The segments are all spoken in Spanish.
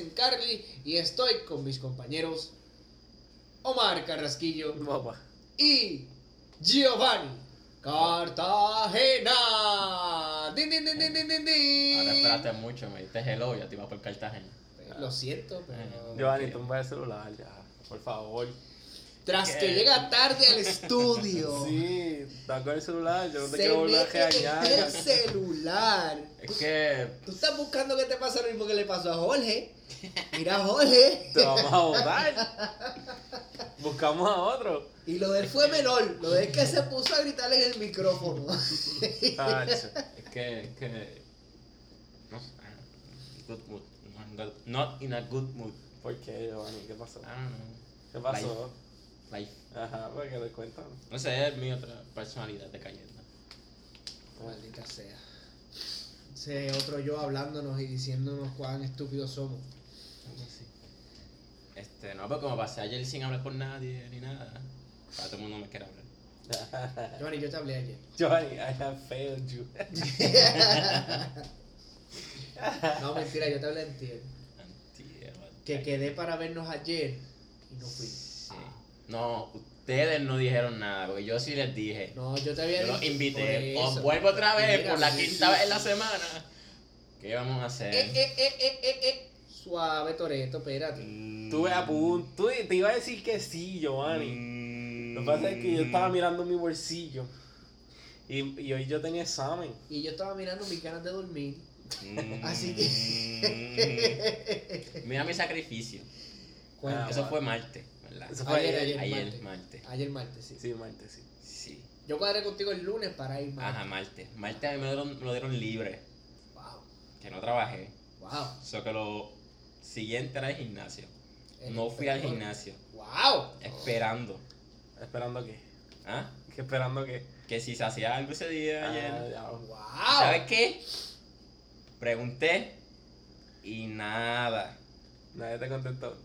Dicen Carly y estoy con mis compañeros Omar Carrasquillo y Giovanni Cartagena. Din, din, din, din, din, din, din. Ahora esperaste mucho, me diste hello, ya te iba por Cartagena. Lo siento, pero... Giovanni, tumba el celular ya, por favor. Tras ¿Qué? que llega tarde al estudio. Sí, da con el celular, yo no te Se quiero volver a regañar. el celular. Es que Tú estás buscando que te pase lo mismo que le pasó a Jorge. Mira Jorge. Te vamos a votar. Buscamos a otro. Y lo de él fue menor. Lo de él que se puso a gritarle en el micrófono. Tacho. Es que, es que. No sé. Good mood. Not in a good mood. ¿Por qué, Giovanni? ¿Qué pasó? I don't know. ¿Qué pasó? Life. Ajá, ¿por qué te cuentan? No sé, es mi otra personalidad de cayendo. Maldita sea. Ese otro yo hablándonos y diciéndonos cuán estúpidos somos. Este, no, pero como pasé ayer sin hablar con nadie ni nada. Para todo el mundo me quiere hablar. Giovanni, yo te hablé ayer. Giovanni, I have failed you. No, mentira, yo te hablé en ti. Antier, Que quedé para vernos ayer y no fui. Sí. No, ustedes no dijeron nada, porque yo sí les dije. No, yo te había Yo los invité. Os vuelvo otra vez Mira, por la sí, quinta sí, vez en la semana. ¿Qué vamos a hacer? Eh, eh, eh, eh, eh, eh. Suave, Toreto, espérate. Mm. Tuve a punto. Te iba a decir que sí, Giovanni. Mm. Lo que pasa es que yo estaba mirando mi bolsillo. Y, y hoy yo tenía examen. Y yo estaba mirando mis ganas de dormir. Mm. Así que. Mira mi sacrificio. Ah, Eso fue martes, ¿verdad? Eso fue Ayer, ayer. ayer, Ayer, martes. martes. Ayer martes, sí. Sí, martes, sí. Sí. Yo cuadré contigo el lunes para ir martes. Ajá, martes. Martes a mí me lo dieron, me lo dieron libre, Wow, que no trabajé. wow. Eso que lo siguiente era el gimnasio. El No fui al gimnasio, Wow. esperando. ¿Esperando qué? ¿Ah? ¿Qué esperando qué? Que si se hacía algo ese día Ah, ayer. ya. Wow. ¿Sabes qué? Pregunté y nada. Nadie te contestó.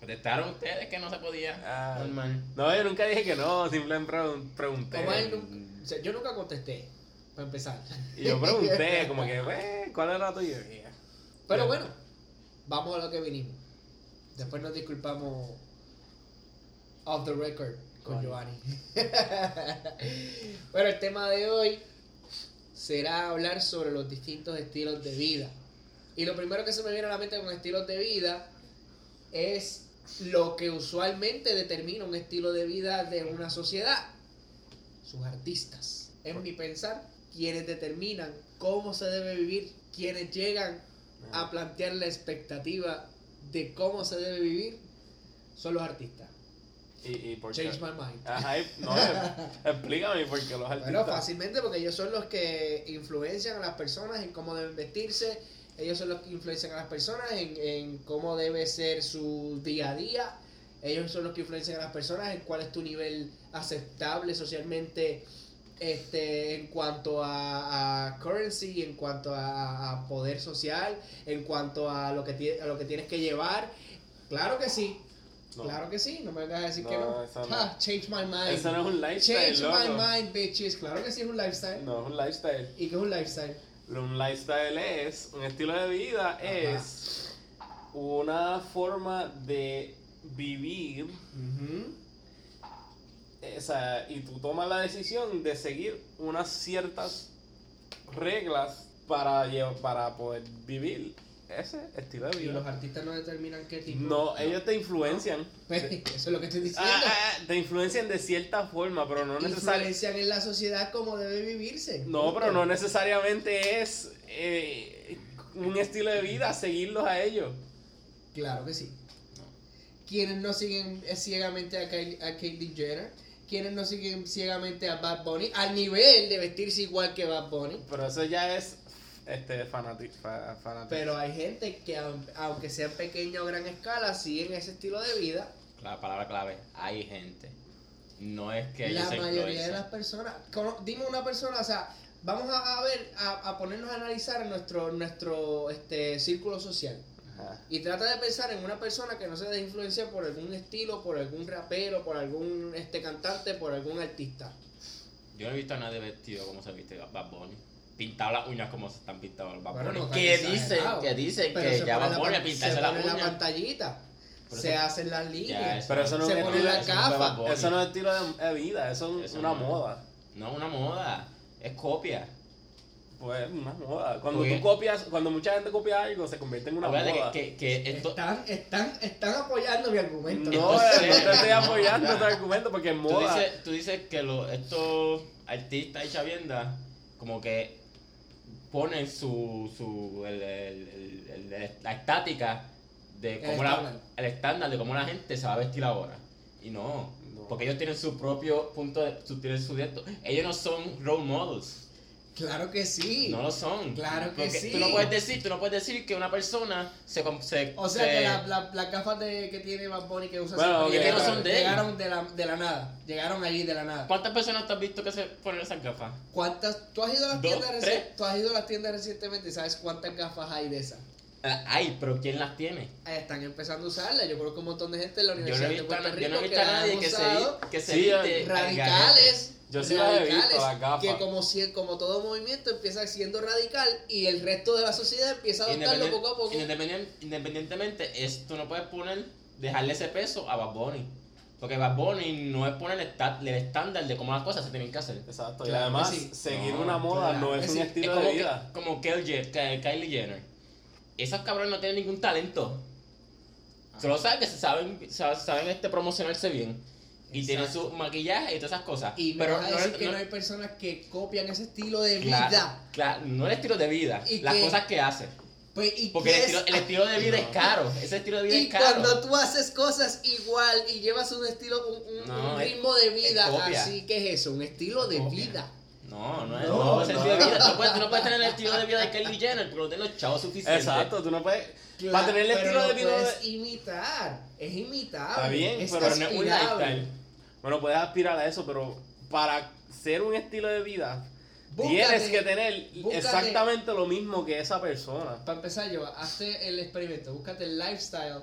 Contestaron ustedes que no se podía. Ah. Normal. No, yo nunca dije que no, simplemente pregun- pregunté. Nunca- o sea, yo nunca contesté, para empezar. Y yo pregunté, como que, "Güey, ¿cuál era tu idea? Pero bueno, vamos a lo que vinimos. Después nos disculpamos off the record con Bueno. Giovanni. Pero el tema de hoy será hablar sobre los distintos estilos de vida. Y lo primero que se me viene a la mente con estilos de vida es lo que usualmente determina un estilo de vida de una sociedad. Sus artistas. En mi pensar, quienes determinan cómo se debe vivir, quienes llegan a plantear la expectativa de cómo se debe vivir, son los artistas. Y, y por qué. Change my mind. Ajá, no, explícame por qué los artistas. Bueno, fácilmente porque ellos son los que influencian a las personas en cómo deben vestirse, ellos son los que influencian a las personas en, en cómo debe ser su día a día, ellos son los que influencian a las personas en cuál es tu nivel aceptable socialmente este en cuanto a, a currency, en cuanto a, a poder social, en cuanto a lo que a lo que tienes que llevar. Claro que sí, No. claro que sí, no me vengas a decir No, que no. Ah, change my mind. Eso no es un lifestyle, Change loco. my mind, bitches. Claro que sí es un lifestyle. No es un lifestyle. ¿Y qué es un lifestyle? Un lifestyle es, un estilo de vida es una forma de vivir, o sea, y tú tomas la decisión de seguir unas ciertas reglas para, para poder vivir ese estilo de Y los vida. artistas no determinan qué tipo. No, ellos te influencian. Eso es lo que estoy diciendo. Ah, ah, te influencian de cierta forma, pero no necesariamente. Influencian en la sociedad cómo debe vivirse. No, pero no necesariamente es eh, un estilo de vida seguirlos a ellos. Claro que sí. Quienes no siguen eh, ciegamente a Kylie, a Kylie Jenner. Quienes no siguen ciegamente a Bad Bunny. Al nivel de vestirse igual que Bad Bunny. Pero eso ya es este fanati fa- fanatismo. Pero hay gente que, aun- aunque sea en pequeña o gran escala, siguen ese estilo de vida. La palabra clave, hay gente. No es que La mayoría de las personas, cono- dime una persona, o sea, vamos a, a ver, a, a ponernos a analizar nuestro, nuestro este, círculo social. Ajá. Y trata de pensar en una persona que no se deje influenciar por algún estilo, por algún rapero, por algún este cantante, por algún artista. Yo no he visto a nadie vestido como se viste Bad Bunny. pintado las uñas como se están pintados los Bad Bueno, Bunny. no que dicen, que dicen Pero que ya Bad Bunny a pintarse se las pone la uñas. pantallita. Pero se eso- hacen las líneas. eso- Pero eso no se es pone estilo- la. Bunny. Eso no es estilo de, de vida, eso es Eso una no. moda. No, una moda. Es copia. Pues una moda. Cuando Porque- tú copias, cuando mucha gente copia algo, se convierte en una moda. que, que, que esto. Están, están, están apoyando mi argumento. No, no Entonces- te estoy apoyando tu argumento porque es Tú moda. dices, tú dices que lo- estos artistas y chaviendas como que ponen su, su el, el- el- el- la estática de El cómo la, estándar. el estándar de cómo la gente se va a vestir ahora. Y no, No. porque ellos tienen su propio punto de, su, tienen su de esto. Ellos no son role models. Claro que sí. No lo son. Claro que Porque sí. Tú no puedes decir, tú no puedes decir que una persona se, se O sea se- que la- la- las gafas de, que tiene Bad Bunny que usa Bueno, siempre ok, llegaron, no son de él. llegaron de la, de la nada. Llegaron allí de la nada. ¿Cuántas personas te has visto que se ponen esas gafas? ¿Cuántas? ¿Tú has ido a las Dos, tiendas tres. Tú has ido a las tiendas recientemente y sabes cuántas gafas hay de esas. Ah, Ay, pero ¿quién las tiene? Ahí están empezando a usarlas. Yo creo que un montón de gente en la Yo no Universidad he de visto, Puerto Rico yo no he visto que a las nadie que se, que se Sí, radicales. Yo sí las he visto, radicales, las gafas. Que como, si, como todo movimiento empieza siendo radical y el resto de la sociedad empieza a adoptarlo poco a poco. independien- independientemente, es, tú no puedes poner, dejarle ese peso a Bad Bunny. Porque Bad Bunny no es poner el, estándar de cómo las cosas se tienen que hacer. Exacto, y además sí. seguir No, una moda claro no es un. Es estilo como, de que- vida. como Kylie, Ky- Kylie Jenner. Esos cabrones no tienen ningún talento. Solo saben que se saben, saben, este, promocionarse bien. Y tienen su maquillaje y todas esas cosas. Y me pero vas a no, decir que no, no- hay personas que copian ese estilo de claro, vida. claro, no el estilo de vida, Y las que- cosas que hace. Pues, ¿y Porque el es? estilo, el estilo de vida es caro. Ese estilo de vida Y es caro. cuando tú haces cosas igual y llevas un estilo, un, un- No, un es- ritmo de vida así, ¿qué es eso? Un estilo de Copia. vida. No, no es, No, no, es el no. estilo de vida. Tú no, puedes, tú no puedes tener el estilo de vida de Kylie Jenner porque no tienes los chavos suficientes. Exacto, tú no puedes. Claro, para tener el estilo lo de vida. puedes de- imitar. Es imitable. Está bien, es pero no es un aspirable. lifestyle. Bueno, puedes aspirar a eso, pero para ser un estilo de vida, Búscate- tienes que tener búscate- exactamente lo mismo que esa persona. Para empezar, yo, hazte el experimento, búscate el lifestyle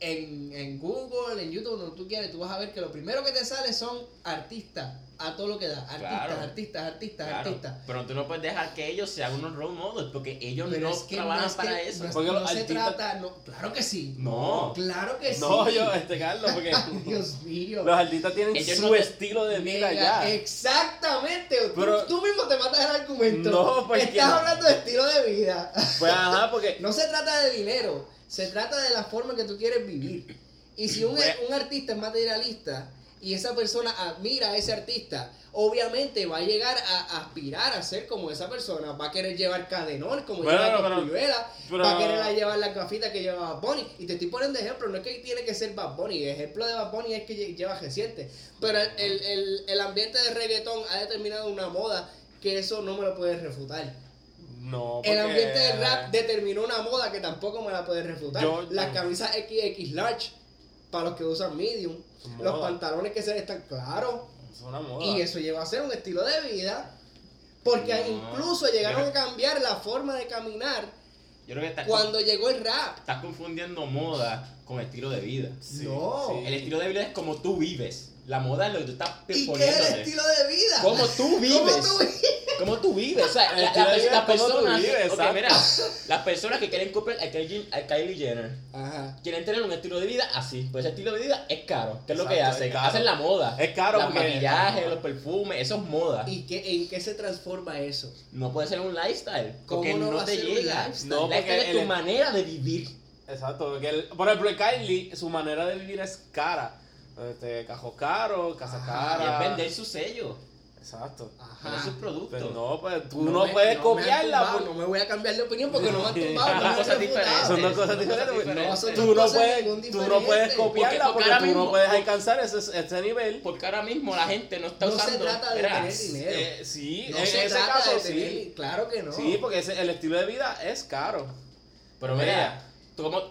en, en Google, en YouTube, donde tú quieras, tú vas a ver que lo primero que te sale son artistas, a todo lo que da. Artistas, Claro. artistas, artistas, Claro, artistas. Pero tú no puedes dejar que ellos sean unos role models porque ellos Pero no es que trabajan no es que- para eso. no es- Porque no los se artistas- trata, no, claro que sí. No. Claro que sí. No, yo, este Carlos, porque Dios mío. los artistas tienen Ellos su no te- estilo de vida ya. Exactamente. Tú- Pero- tú, mismo te matas el argumento. No, porque Estás no. hablando de estilo de vida. Pues ajá, porque No se trata de dinero, se trata de la forma que tú quieres vivir. Y si un, un artista es materialista y esa persona admira a ese artista, obviamente va a llegar a, aspirar a ser como esa persona. Va a querer llevar cadenón como Bueno, lleva pero- va a querer llevar las gafitas que lleva Bad Bunny. Y te estoy poniendo ejemplo, no es que tiene que ser Bad Bunny, el ejemplo de Bad Bunny es que lle- lleva reciente. Pero el, el- el- el ambiente de reggaetón ha determinado una moda que eso no me lo puedes refutar. No. El ambiente del rap determinó una moda que tampoco me la puedes refutar. Yo- Las camisas XX large para los que usan medium. Los moda. pantalones que se le están claros. Es una moda. Y eso lleva a ser un estilo de vida. Porque No. incluso llegaron Yo a cambiar la forma de caminar Yo creo que estás, cuando llegó el rap. estás confundiendo moda con estilo de vida. Sí, No. sí. El estilo de vida es como tú vives. La moda es lo que tú estás ¿Y qué es el estilo de vida? Como tú vives. ¿Cómo tú vives? ¿Cómo tú vives? O sea, la- la- las cómo tú personas. mira, las que quieren copiar a Kylie, a Kylie Jenner Ajá. quieren tener un estilo de vida así. Pues ese estilo de vida es caro. ¿Qué es lo que hacen? Hacen la moda. Es caro Los maquillajes, los perfumes, eso es moda. ¿Y qué, en qué se transforma eso? No puede ser un lifestyle. ¿Cómo Porque no no, va a te un llega. lifestyle? No, lifestyle es tu el- manera de vivir. Exacto, porque el- por ejemplo, Kylie, su manera de vivir es cara. Este, cajos caros, casa Ajá. cara. Y es vender su sello. Exacto. Vender sus productos. Pues no, pues tú No no, me- puedes no copiarla. tumbado, por- No me voy a cambiar de opinión porque no me han tumbado. Son cosas diferentes. Son dos cosas diferentes. pues, tú, No, son dos cosas puedes, tú no puedes copiarla Porque- porque porque, ahora tú no puedes alcanzar ese, ese nivel. Porque ahora mismo la gente no está No se usando. trata de Mira, tener dinero. Eh, sí, No en se ese trata caso de sí. tener- Claro que no. Sí, porque ese- el estilo de vida es caro. Pero mira, tú como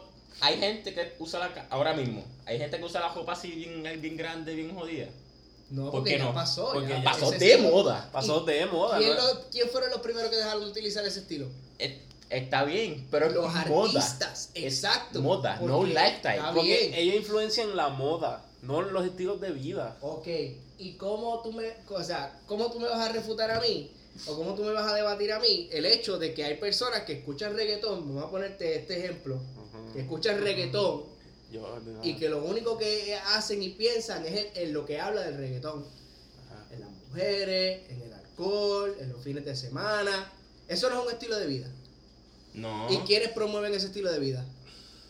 hay gente que usa la ahora mismo, hay gente que usa la ropa así bien, bien grande, bien jodida. No, ¿Por porque ya no? pasó. Porque ya Pasó de estilo- moda. Pasó de moda. ¿Quién, ¿no? lo- quién fueron los primeros que dejaron de utilizar ese estilo? Eh, Está bien, pero Los es artistas, exacto. moda, no lifestyle. Está Porque bien. ella influencia en la moda, no en los estilos de vida. Ok, ¿y cómo tú me, o sea, cómo tú me vas a refutar a mí o cómo tú me vas a debatir a mí el hecho de que hay personas que escuchan reggaetón, vamos a ponerte este ejemplo. Que escuchan reggaetón y que lo único que hacen y piensan es en, en lo que habla del reggaetón, Ajá. en las mujeres, en el alcohol, en los fines de semana. Eso no es un estilo de vida. No. ¿Y quiénes promueven ese estilo de vida?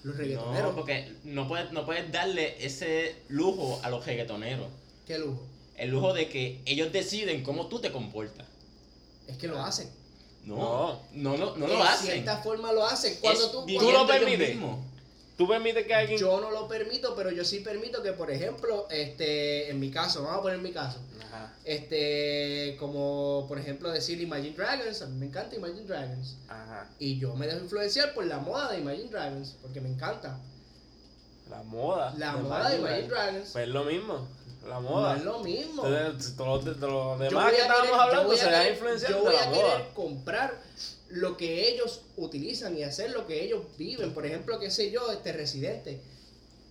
Los reggaetoneros. No, porque no puedes, no puedes darle ese lujo a los reggaetoneros. Qué lujo. El lujo de que ellos deciden cómo tú te comportas. Es que lo hacen. No, no, no, no, lo de hacen. cierta forma lo hacen. Cuando tú, ¿Tú lo permites? ¿Tú permites que alguien... Yo no lo permito, pero yo sí permito que, por ejemplo, este, en mi caso, vamos a poner mi caso, Ajá, este, como por ejemplo decir Imagine Dragons, a mí me encanta Imagine Dragons, ajá. y yo me dejo influenciar por la moda de Imagine Dragons, porque me encanta. La moda. La de moda de Imagine Imagine Dragons Pues es lo mismo. La no moda. es lo mismo. Entonces, los Yo demás que estábamos querer- hablando se influenciar yo de voy la a moda. querer comprar lo que ellos utilizan y hacer lo que ellos viven. Por ejemplo, qué sé yo, este Residente.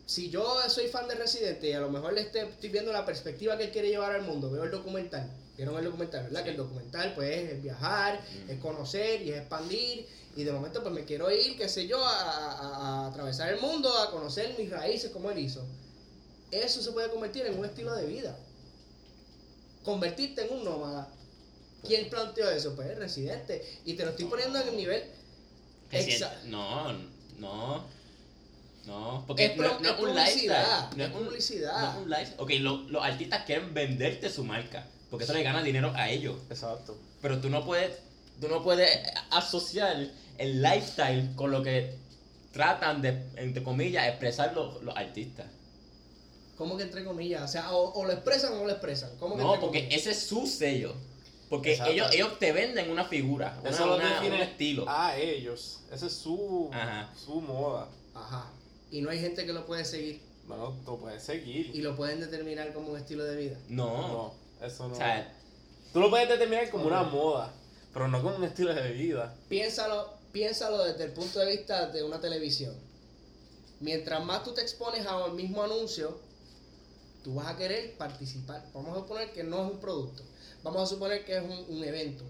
Si yo soy fan de Residente y a lo mejor este, estoy viendo la perspectiva que él quiere llevar al mundo, veo el documental. ¿Vieron el documental, verdad? Sí. Que el documental pues es viajar, Mm. es conocer y es expandir. Y de momento pues me quiero ir, qué sé yo, a, a- a atravesar el mundo, a conocer mis raíces como él hizo. Eso se puede convertir en un estilo de vida. Convertirte en un nómada. ¿Quién planteó eso? Pues el residente. Y te lo estoy poniendo en el nivel. Exa- no, no. No, porque Es no, pro- no es es un publicidad, lifestyle. No es es un, publicidad. no es un lifestyle. Ok, lo- los artistas quieren venderte su marca. Porque eso le gana dinero a ellos. Exacto. Pero tú no puedes, tú no puedes asociar el lifestyle con lo que tratan de, entre comillas, expresar los, los artistas. ¿Cómo que entre comillas? O sea, o, o lo expresan o no lo expresan. ¿Cómo que No, porque comillas? ese es su sello. Porque Exacto. ellos, ellos te venden una figura, una, Eso lo una- define un estilo. a ellos. Esa es su, Ajá. su moda. Ajá. Y no hay gente que lo puede seguir Bueno, tú puedes seguir. y lo pueden determinar como un estilo de vida. No. No, eso no. O sea, Tú lo puedes determinar como una moda, pero no como un estilo de vida. Piénsalo, piénsalo desde el punto de vista de una televisión. Mientras más tú te expones al mismo anuncio, tú vas a querer participar. Vamos a suponer que no es un producto. Vamos a suponer que es un, un evento.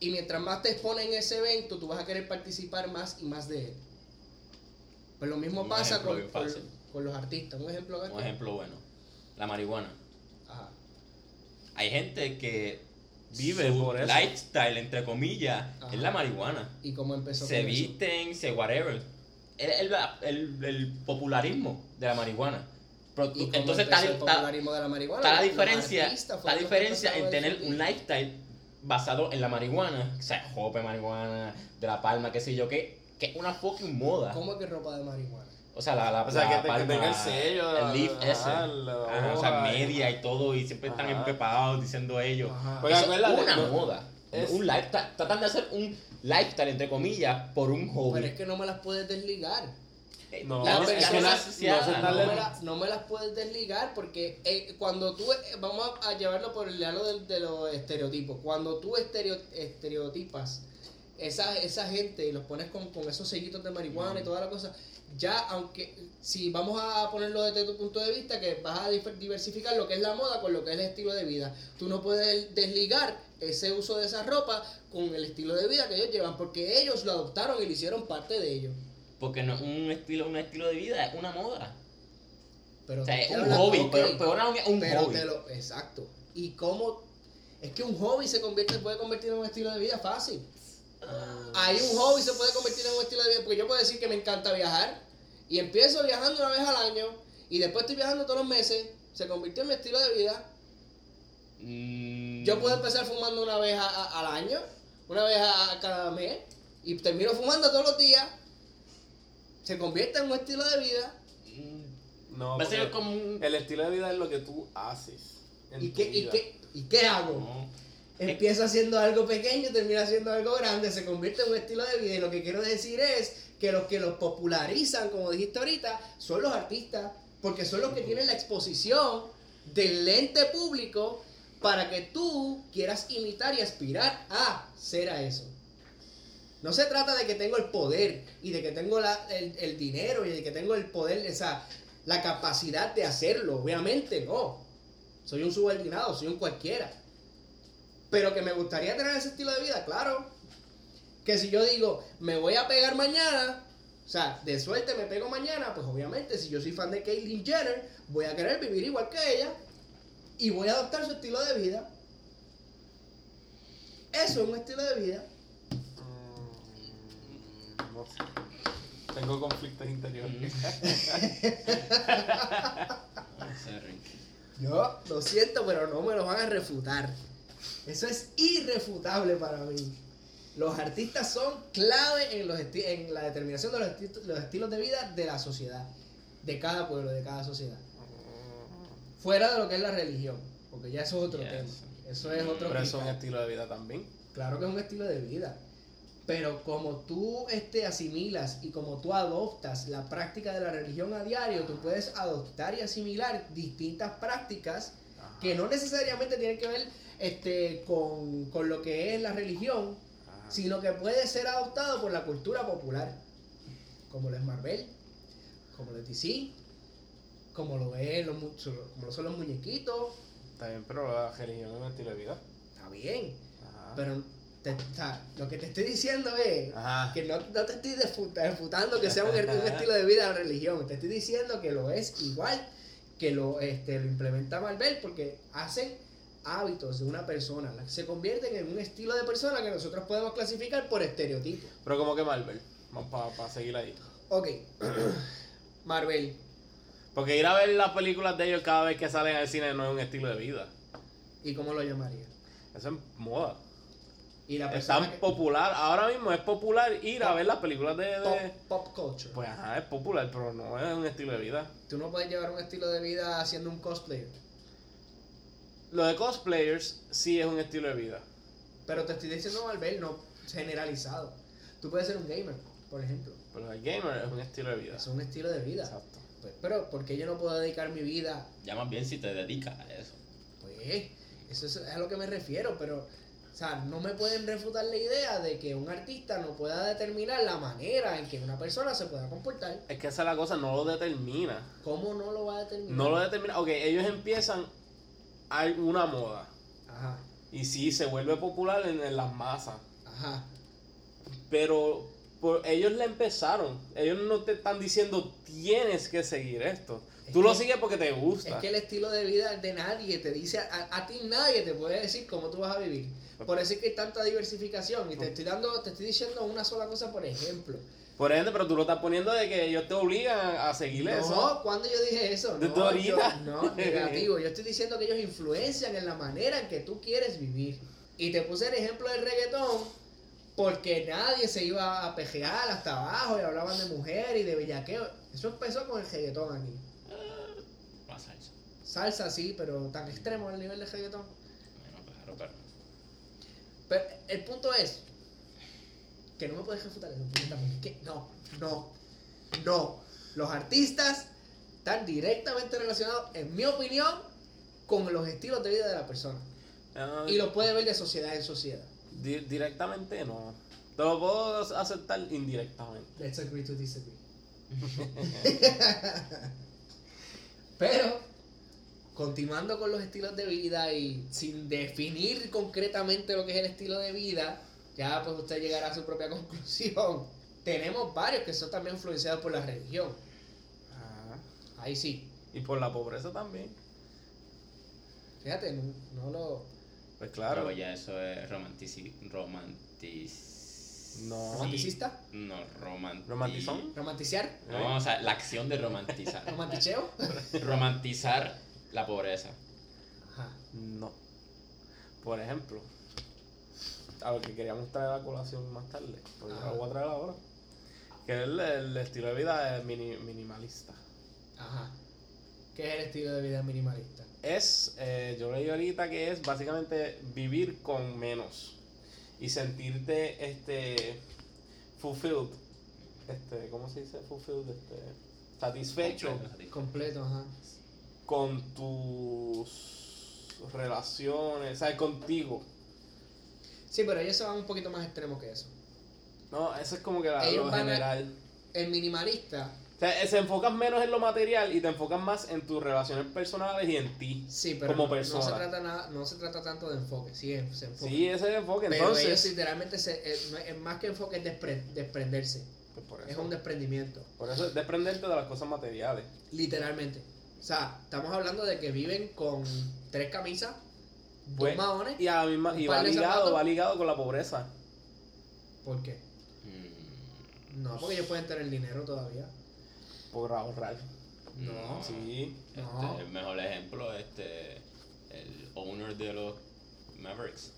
Y mientras más te expones en ese evento, tú vas a querer participar más y más de él. Pues lo mismo Un pasa con, con- con los artistas. Un ejemplo un ejemplo bueno. La marihuana. Ajá. Hay gente que vive Su por lifestyle, entre comillas, Ajá. es la marihuana. ¿Y cómo empezó Se con eso? visten, se whatever. El, el, el- el popularismo de la marihuana. Pero tú- ¿Y cómo entonces está, el está- popularismo de la marihuana? está la diferencia, la diferencia en tener un lifestyle basado en la marihuana, o sea, jope marihuana, de la palma, qué sé yo, que, que es una fucking moda. ¿Cómo que ropa de marihuana? O sea, la, la, O sea, la que, te- que palma, tenga el sello, el leaf ajá, ese. la Ajá, o sea, media y todo, y siempre están empepados diciendo ellos. Porque Eso es una no- moda. es- Un lifestyle. Tratan de hacer un lifestyle, entre comillas, por un hobby. Pero es que no me las puedes desligar. No, la- es es que una no- asociada, no se No, Darle- me, la- no me las puedes desligar porque eh, cuando tú, eh, vamos a, a llevarlo por el lado de, de los estereotipos, cuando tú estereo- estereotipas esa, esa gente y los pones con, con esos sellitos de marihuana y toda la cosa, ya aunque, si vamos a ponerlo desde tu punto de vista, que vas a diversificar lo que es la moda con lo que es el estilo de vida, tú no puedes desligar ese uso de esa ropa con el estilo de vida que ellos llevan, porque ellos lo adoptaron y lo hicieron parte de ellos. Porque no es un estilo, un estilo de vida, es una moda. Pero O sea, es un hablando- hobby, ok, pero, pero no es un pero hobby. te lo, exacto. ¿Y cómo? Es que un hobby se convierte, puede convertir en un estilo de vida fácil. Ahí un hobby se puede convertir en un estilo de vida, porque yo puedo decir que me encanta viajar y empiezo viajando una vez al año y después estoy viajando todos los meses, se convirtió en mi estilo de vida. Mm, Yo puedo empezar fumando una vez a- a- al año, una vez a, a cada mes y termino fumando todos los días. Se convierte en un estilo de vida. No, Va a ser porque como un. el estilo de vida es lo que tú haces. en ¿Y tu qué, y, vida. qué, ¿Y qué hago? No. Empieza haciendo algo pequeño, termina haciendo algo grande, se convierte en un estilo de vida. Y lo que quiero decir es que los que los popularizan, como dijiste ahorita, son los artistas, porque son los que tienen la exposición del lente público para que tú quieras imitar y aspirar a ser a eso. No se trata de que tengo el poder y de que tengo la- el, el dinero y de que tengo el poder, esa, la capacidad de hacerlo. Obviamente no. Soy un subordinado, soy un cualquiera. Pero que me gustaría tener ese estilo de vida, claro. Que si yo digo, me voy a pegar mañana, o sea, de suerte me pego mañana, pues obviamente, si yo soy fan de Caitlyn Jenner, voy a querer vivir igual que ella y voy a adoptar su estilo de vida. Eso es un estilo de vida. No sé. Tengo conflictos interiores. Yo lo siento, pero no me lo van a refutar. Eso es irrefutable para mí. Los artistas son clave en, los en la determinación de los, esti- los estilos de vida de la sociedad, de cada pueblo, de cada sociedad. Fuera de lo que es la religión, porque ya eso es otro Yes. tema. Eso es otro Pero eso es un estilo de vida también. Claro que es un estilo de vida. Pero como tú este, asimilas y como tú adoptas la práctica de la religión a diario, tú puedes adoptar y asimilar distintas prácticas Ajá. que no necesariamente tienen que ver este, con, con lo que es la religión, Ajá. sino que puede ser adoptado por la cultura popular, como lo es Marvel, como lo es DC, como lo, es los, como lo son los muñequitos, Está bien, pero la religión es un estilo de vida. está bien, Ajá. pero te- o sea, lo que te estoy diciendo es Ajá. que no, no te estoy refutando que sea un, un estilo de vida la religión, te estoy diciendo que lo es igual que lo, este, lo implementa Marvel porque hacen hábitos de una persona, se convierten en un estilo de persona que nosotros podemos clasificar por estereotipos. Pero como que Marvel. Vamos para seguir ahí. Ok, Marvel, Porque ir a ver las películas de ellos cada vez que salen al cine no es un estilo de vida. ¿y cómo lo llamaría? Eso es moda. Y la Es tan que- popular. Ahora mismo es popular ir a ver las películas de. pop, de- pop culture. Pues ajá, es popular, pero no es un estilo de vida. Tú no puedes llevar un estilo de vida haciendo un cosplay, Lo de cosplayers sí es un estilo de vida. pero te estoy diciendo Marvel, no generalizado. Tú puedes ser un gamer, por ejemplo. Pero el gamer es un estilo de vida. Es un estilo de vida. Exacto. Pues, pero, ¿por qué yo no puedo dedicar mi vida? Ya más bien si te dedicas a eso. Pues, eso es a lo que me refiero, pero, o sea, no me pueden refutar la idea de que un artista no pueda determinar la manera en que una persona se pueda comportar. Es que esa es la cosa, no lo determina. ¿Cómo no lo va a determinar? No lo determina. Ok, ellos empiezan hay una moda. Ajá, Y sí, se vuelve popular en, en las masas. ajá. Pero por, ellos la empezaron. Ellos no te están diciendo tienes que seguir esto. Es Tú lo sigues porque te Es gusta. que el estilo de vida de nadie te dice, a, a ti nadie te puede decir cómo tú vas a vivir. Por eso es que hay tanta diversificación y te estoy dando, te estoy diciendo una sola cosa por ejemplo. Por ende, pero tú lo estás poniendo de que ellos te obligan a seguir eso. No, cuando yo dije eso? ¿De No, ahorita? yo- no, negativo. Yo estoy diciendo que ellos influencian en la manera en que tú quieres vivir. Y te puse el ejemplo del reggaetón porque nadie se iba a pejear hasta abajo y hablaban de mujer y de bellaqueo. Eso empezó con el reggaetón aquí. Salsa. Sí, pero tan extremo el nivel de reggaetón. Bueno, claro, pero. Pero el punto es que no me puedes refutar eso. que no, no, no. Los artistas están directamente relacionados, en mi opinión, con los estilos de vida de la persona. Ah, Y lo puede ver de sociedad en sociedad. di- directamente no. Te lo puedo aceptar indirectamente. Let's agree to disagree. Pero, continuando con los estilos de vida y sin definir concretamente lo que es el estilo de vida, ya pues usted llegará a su propia conclusión. Tenemos varios que son también influenciados por la religión. Ajá. Ahí sí. Y por la pobreza también. Fíjate, no, no lo... Pues claro. Pero ya eso es romantici. Romantic. No. ¿Romanticista? No, romantic. ¿Romantizón? ¿Romanticiar? No, o sea, la acción de romantizar. ¿Romanticheo? Romantizar la pobreza. Ajá. No. Por ejemplo, a lo que queríamos traer a colación más tarde, porque yo lo voy a traer ahora, que es el, el estilo de vida es mini- minimalista. Ajá. ¿Qué es el estilo de vida minimalista? Es, eh, yo leí ahorita que es básicamente vivir con menos y sentirte este fulfilled, este, ¿cómo se dice fulfilled? Este, satisfecho Completo, satisfecho. Completo, ajá. Con tus relaciones, ¿sabes? Contigo. Sí, pero ellos se van un poquito más extremo que eso. No, eso es como que la, Ellos lo a- general. El minimalista O sea, se enfocan menos en lo material y te enfocas más en tus relaciones personales y en ti. Sí, pero como no, se trata nada, no se trata tanto de enfoque, sí, se enfoca. Sí, ese es el enfoque. pero ellos Entonces, literalmente se, es, no- es más que enfoque es despre- desprenderse. pues por, Es un desprendimiento. por eso es desprenderte de las cosas materiales. Literalmente. O sea, estamos hablando de que viven con tres camisas, dos Pues, maones. Y, a la misma, Un y va ligado, va ligado con la pobreza. ¿Por qué? Mm, No, porque ellos pueden tener dinero todavía. Por ahorrar. No. Sí. No. Este, el mejor ejemplo, este, el owner de los Mavericks,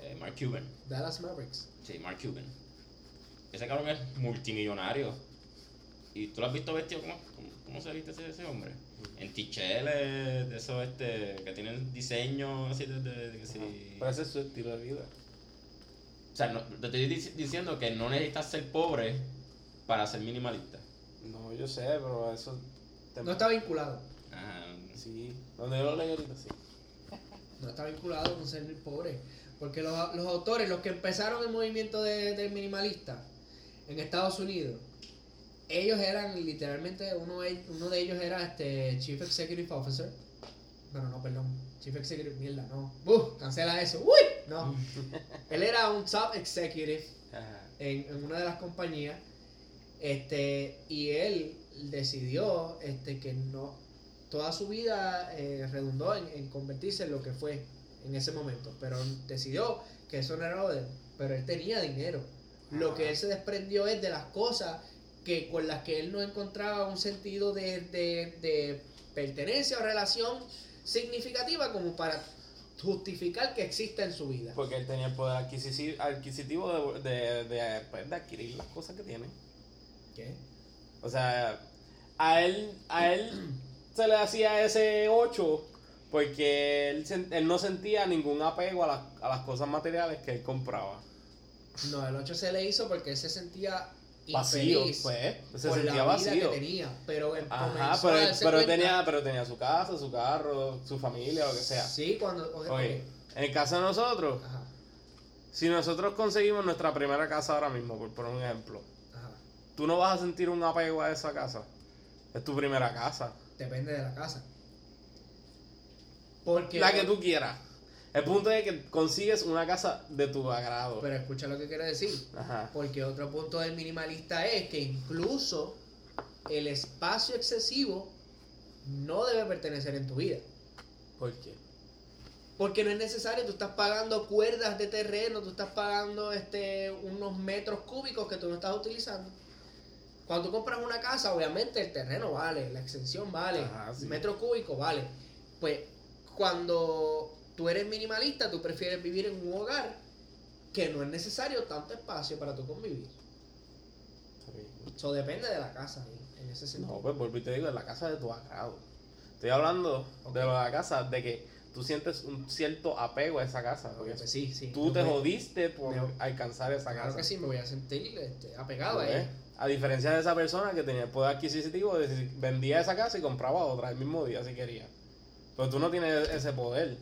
eh, Mark Cuban. Dallas Mavericks. Sí, Mark Cuban. Ese cabrón es multimillonario. ¿Y tú lo has visto vestido? ¿Cómo, cómo, cómo se viste ese, ese hombre? En ticheles, de esos este, que tienen diseño así de, de- de que si... Pero ese es su estilo de vida. O sea, no, te estoy dic- diciendo que no necesitas ser pobre para ser minimalista. No, yo sé, pero eso. te- No está vinculado. Ajá. Sí. Donde yo lo leí ahorita, sí. No está vinculado con ser pobre. Porque los, los autores, los que empezaron el movimiento de, del minimalista en Estados Unidos, ellos eran literalmente, uno, de- uno de ellos era este Chief Executive Officer. Bueno, no, perdón. Chief Executive, mierda, no. ¡Buf! Cancela eso. ¡Uy! No. Él era un top executive en, en una de las compañías. Este, y él decidió este, que no. Toda su vida eh, redundó en, en convertirse en lo que fue en ese momento. Pero decidió que eso no era lo de él. Pero él tenía dinero. Lo que él se desprendió es de las cosas que con las que él no encontraba un sentido de, de, de pertenencia o relación significativa como para justificar que exista en su vida. Porque él tenía el poder adquisitivo, de, de, de, pues, de adquirir las cosas que tiene. ¿Qué? O sea, a él, a él se le hacía ese 8 porque él, él no sentía ningún apego a las, a las cosas materiales que él compraba. No, el 8 se le hizo porque él se sentía Vacío, infeliz pues, se por sentía la vida vacío. que tenía, pero él Ajá, comenzó pero, a él- darse pero, él cuenta- tenía, pero tenía su casa, su carro, su familia, lo que sea. Sí, cuando... Oye, en el caso de nosotros, Ajá, si nosotros conseguimos nuestra primera casa ahora mismo, por poner un ejemplo, ajá. tú no vas a sentir un apego a esa casa. Es tu primera casa. Depende de la casa. Porque... La que tú quieras. El punto es que consigues una casa de tu agrado. Pero escucha lo que quiero decir. Ajá. Porque otro punto del minimalista es que incluso el espacio excesivo no debe pertenecer en tu vida. ¿Por qué? Porque no es necesario, tú estás pagando cuerdas de terreno, tú estás pagando este unos metros cúbicos que tú no estás utilizando. Cuando tú compras una casa, obviamente el terreno vale, la extensión vale, Ajá, sí. metro cúbico vale. Pues cuando tú eres minimalista, tú prefieres vivir en un hogar que no es necesario tanto espacio para tú convivir. Eso depende de la casa en ese sentido. No, pues te digo, es la casa de tu agrado. Estoy hablando de la casa, de que tú sientes un cierto apego a esa casa. porque Pues sí, sí. tú te jodiste por alcanzar esa Claro casa. que sí, me voy a sentir este, apegado a ella. A diferencia de esa persona que tenía el poder adquisitivo de decir, vendía esa casa y compraba otra el mismo día si quería. Pero tú no tienes ese poder.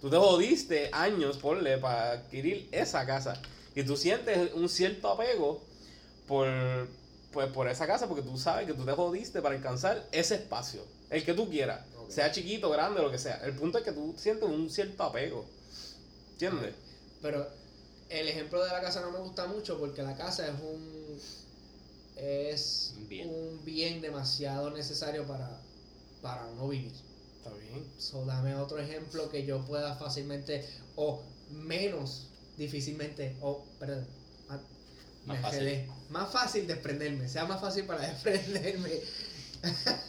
Tú te jodiste años, porle, para adquirir esa casa. Y tú sientes un cierto apego por, pues, por esa casa porque tú sabes que tú te jodiste para alcanzar ese espacio. El que tú quieras. Sea chiquito, grande, lo que sea. El punto es que tú sientes un cierto apego. ¿Entiendes? Pero el ejemplo de la casa no me gusta mucho porque la casa es un es Un bien. un bien demasiado necesario para, para uno vivir. Está bien. So, dame otro ejemplo que yo pueda fácilmente o menos difícilmente o perdón más, fácil. más fácil desprenderme sea más fácil para desprenderme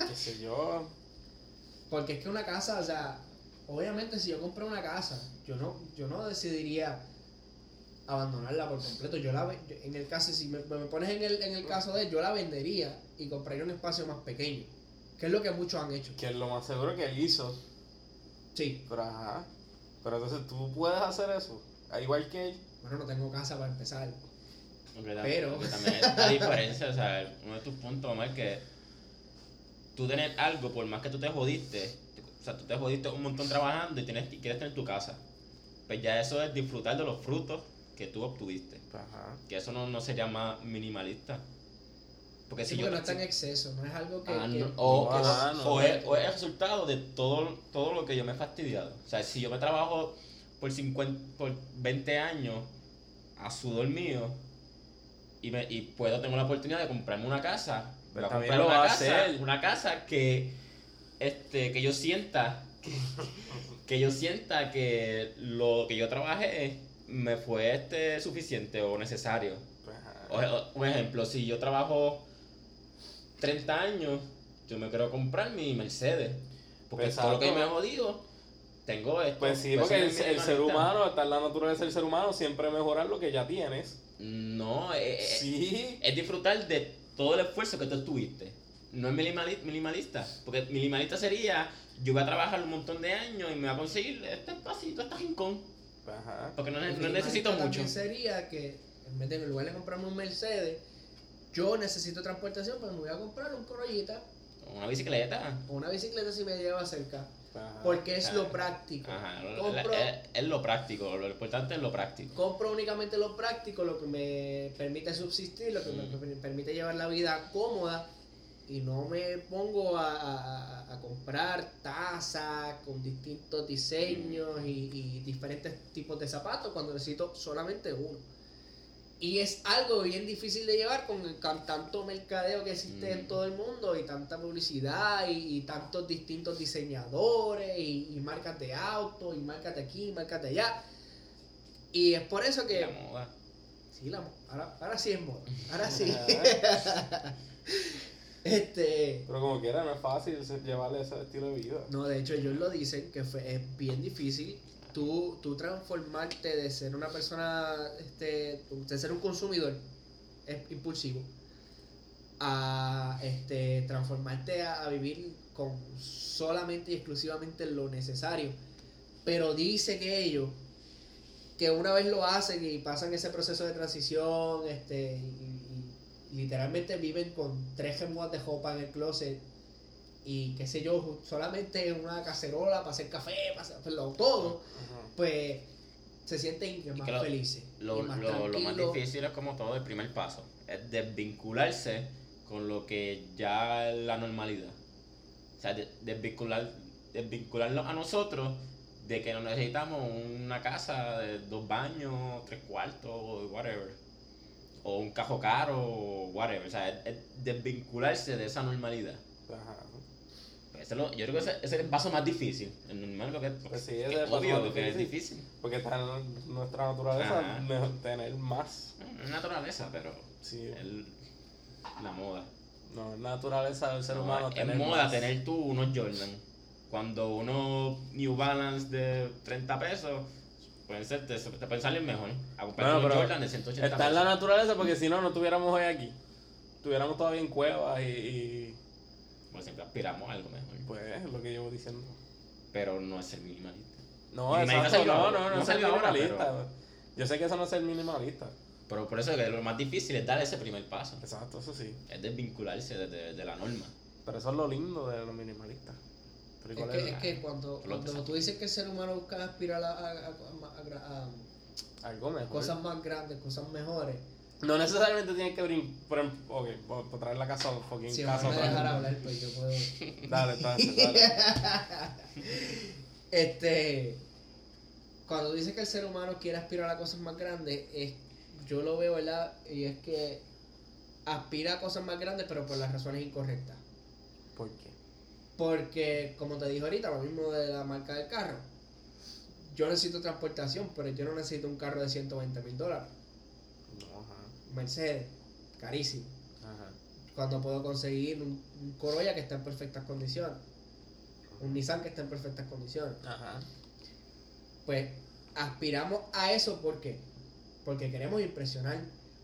Qué sé yo. Porque es que una casa, o sea, obviamente si yo compro una casa, yo no, yo no decidiría abandonarla por completo. Yo la yo- en el caso, si me, me pones en el, en el caso de él, yo la vendería y compraría un espacio más pequeño. Que es lo que muchos han hecho. Que es lo más seguro que él hizo. Sí. Pero ajá. Pero entonces tú puedes hacer eso. Al igual que él. Bueno, no tengo casa para empezar. Pero- porque también es la diferencia, o sea, uno de tus puntos, Omar, que tú tener algo, por más que tú te jodiste, o sea, tú te jodiste un montón trabajando y, tienes, y quieres tener tu casa, pues ya eso es disfrutar de los frutos que tú obtuviste. Ajá. Que eso no, no sería más minimalista. Porque Sí, si porque yo no está en exceso, no es algo que... Ah, que- no, o, No, ajá, no. o es, o es el resultado de todo, todo lo que yo me he fastidiado. O sea, si yo me trabajo por, 50, por 20 años a sudor mío y, me, y puedo tener la oportunidad de comprarme una casa, voy a También comprar lo una va a casa, hacer. una casa que, este, que yo sienta que, que yo sienta que lo que yo trabajé me fue este suficiente o necesario. Pues, ajá. O- o- Un ejemplo, si yo trabajo 30 años, yo me quiero comprar mi Mercedes. Porque todo lo que me ha jodido, tengo esto. Pues sí, Pues porque el, ser humano, está en la naturaleza del ser humano, siempre mejorar lo que ya tienes. No, eh, eh, Sí. es disfrutar de todo el esfuerzo que tú tuviste. No es minimali- minimalista. Porque minimalista sería, yo voy a trabajar un montón de años y me voy a conseguir este espacito, este rincón. Ajá. Porque no, necesito mucho. sería que en vez de en lugar de comprarme un Mercedes, yo necesito transportación, pues me voy a comprar un Corollita Una bicicleta. una bicicleta si me lleva cerca. Ajá. Porque es lo práctico. Ajá, lo- Compro, es, es lo práctico, lo importante es lo práctico. compro únicamente lo práctico, lo que me permite subsistir, lo que me Mm. me permite llevar la vida cómoda y no me pongo a, a- a- a comprar tazas con distintos diseños y, y diferentes tipos de zapatos cuando necesito solamente uno. Y es algo bien difícil de llevar con, el- con tanto mercadeo que existe en Mm. todo el mundo y tanta publicidad y, y tantos distintos diseñadores y, y marcas de auto y marcas de aquí, marcas de allá. Y es por eso que... La moda. Sí, la mo- ahora, ahora sí es moda. Ahora sí. Este. Pero como quiera, no es fácil llevarle ese estilo de vida. No, de hecho, ellos lo dicen que fue, es bien difícil tú, tú transformarte de ser una persona, este, de ser un consumidor es impulsivo, a este, transformarte a, vivir con solamente y exclusivamente lo necesario. Pero dice que ellos, que una vez lo hacen y pasan ese proceso de transición, este, y, literalmente viven con tres gemudas de ropa en el closet y qué sé yo, solamente una cacerola para hacer café, para hacerlo todo, Ajá. pues se sienten más felices. Lo, y más lo- lo más tranquilos. difícil es como todo el primer paso, es desvincularse con lo que ya es la normalidad. O sea, de- desvincular, desvincularnos a nosotros de que no necesitamos una casa de dos baños, tres cuartos, whatever. O un cajo caro, whatever. O sea, es, es desvincularse de esa normalidad. Ajá. Ese es lo- yo creo que ese, ese es el paso más difícil. Normal, porque, Pues sí, es obvio más que es difícil. difícil. Porque está en nuestra naturaleza mejor tener más. Es naturaleza, pero Sí. el- la moda. No, es naturaleza del ser No, humano es tener moda más. tener tú unos Jordan. Cuando unos New Balance de 30 pesos, pueden ser, te, te pueden salir mejor. A comprar Bueno, Jordan de 180 Está en la naturaleza porque si no, no estuviéramos hoy aquí. Estuviéramos todavía en cuevas y, y Bueno, siempre aspiramos a algo mejor. pues es lo que llevo diciendo. Pero no es ser minimalista. No, Minimalista exacto, salió no, no, no, No es ser salió ahora, minimalista. Yo sé que eso no es ser minimalista. Pero por eso es que lo más difícil es dar ese primer paso. Exacto, eso sí. Es desvincularse de, de- de la norma. Pero eso es lo lindo de los minimalistas. Pero ¿y Es que, es? es que cuando, cuando tú dices que el ser humano busca aspirar a, a- a- a- a- Algo a mejor. cosas más grandes, cosas mejores, No necesariamente tienes que brincar. Por ejemplo, ok, por, traer la casa, fucking si me casa dejar hablar, pues yo puedo. Dale, entonces, dale. este. Cuando dices que el ser humano quiere aspirar a cosas más grandes, es, yo lo veo, ¿verdad? Y es que aspira a cosas más grandes, pero por las razones incorrectas. ¿Por qué? Porque, como te dije ahorita, lo mismo de la marca del carro. Yo necesito transportación, pero yo no necesito un carro de 120 mil dólares. Mercedes, carísimo. Ajá. Cuando puedo conseguir un, un Corolla que está en perfectas condiciones. Un Nissan que está en perfectas condiciones. Ajá. Pues aspiramos a eso ¿por qué? Porque queremos impresionar,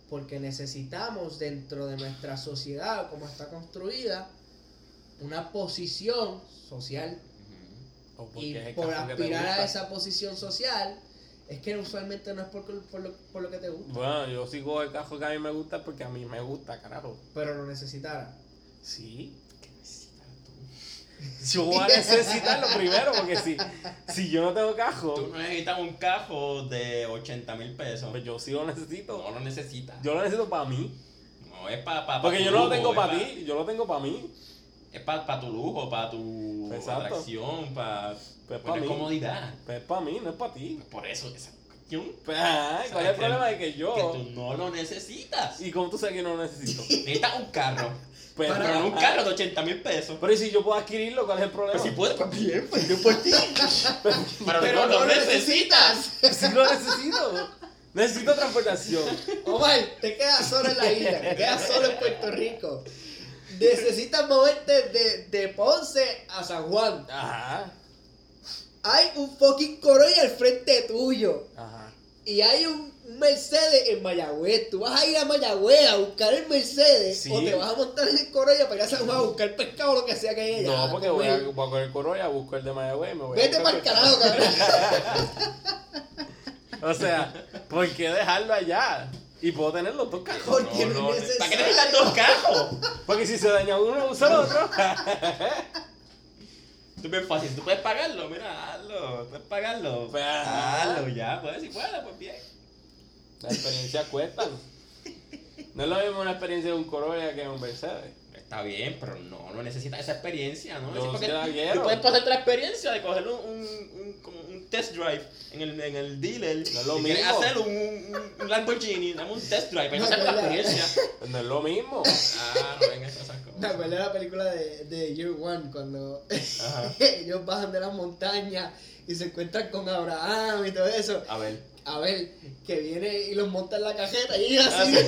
porque necesitamos dentro de nuestra sociedad, como está construida, una posición social. O porque Y por aspirar a esa posición social, es que usualmente no es por, por, lo, por lo que te gusta, Bueno, yo sigo el cajo que a mí me gusta porque a mí me gusta, carajo. pero lo necesitara. Sí. Yo voy a necesitarlo primero porque si, si yo no tengo cajo, Tú no necesitas un cajo de 80 mil pesos. pues yo sí lo necesito. No lo necesitas. Yo lo necesito para mí. No, No, es para pa, pa Porque yo no lo tengo para pa- ti, yo lo tengo para mí. Es para tu lujo, para tu Exacto. atracción, para Pues pa' mí. comodidad. Pues es para mí, no es para ti. Por eso, esa cuestión Pues, ay, ¿cuál es el que- problema de que que yo... tú no lo necesitas. ¿Y cómo tú sabes que no lo necesito? Necesitas un carro. Pues, Para- Pero no un ajá. carro de 80 mil pesos. Pero ¿y si yo puedo adquirirlo, cuál es el problema? Pues si puedes, pues bien, pues yo por ti. Pero, Pero no, no lo lo necesitas. Si lo necesito. Necesito transportación. Omar, te quedas solo en la isla, te quedas solo en Puerto Rico. Necesitas moverte de, de Ponce a San Juan. Ajá. Hay un fucking Corolla al frente tuyo. Ajá. Y hay un Mercedes en Mayagüez. Tú vas a ir a Mayagüez a buscar el Mercedes Sí. o te vas a montar en el Corolla para ir a San Juan a buscar pescado o lo que sea que haya. No, porque voy a, voy a coger Corolla, busco el de Mayagüez y me voy a Vete buscar para el carajo, cabrón. O sea, ¿por qué dejarlo allá? Y puedo tener los dos carros. Porque No, no, no, ¿Para qué necesitas dos carros? Porque si se daña uno, usa el otro. Tú es fácil, tú puedes pagarlo, mira, hazlo, puedes pagarlo. Pues, hazlo ya, puedes, si puedes, pues bien. Las experiencias cuestan. No es lo mismo una experiencia de un Corolla que un Mercedes. Está bien, pero no, no necesitas esa experiencia, ¿no? Sí, la tú puedes pasarte la experiencia de coger un, un, un, test drive en el, en el dealer. No es lo mismo. hacer un, un, un Lamborghini, dame un test drive, pero no No, hacer la no, no. experiencia. Pues no es lo mismo. Ah, no vengas a esas Me cosas. acuerdo de la película de, de Year One cuando Ajá. ellos bajan de las montañas y se encuentran con Abraham y todo eso. A ver. A ver, que viene y los monta en la cajeta y así.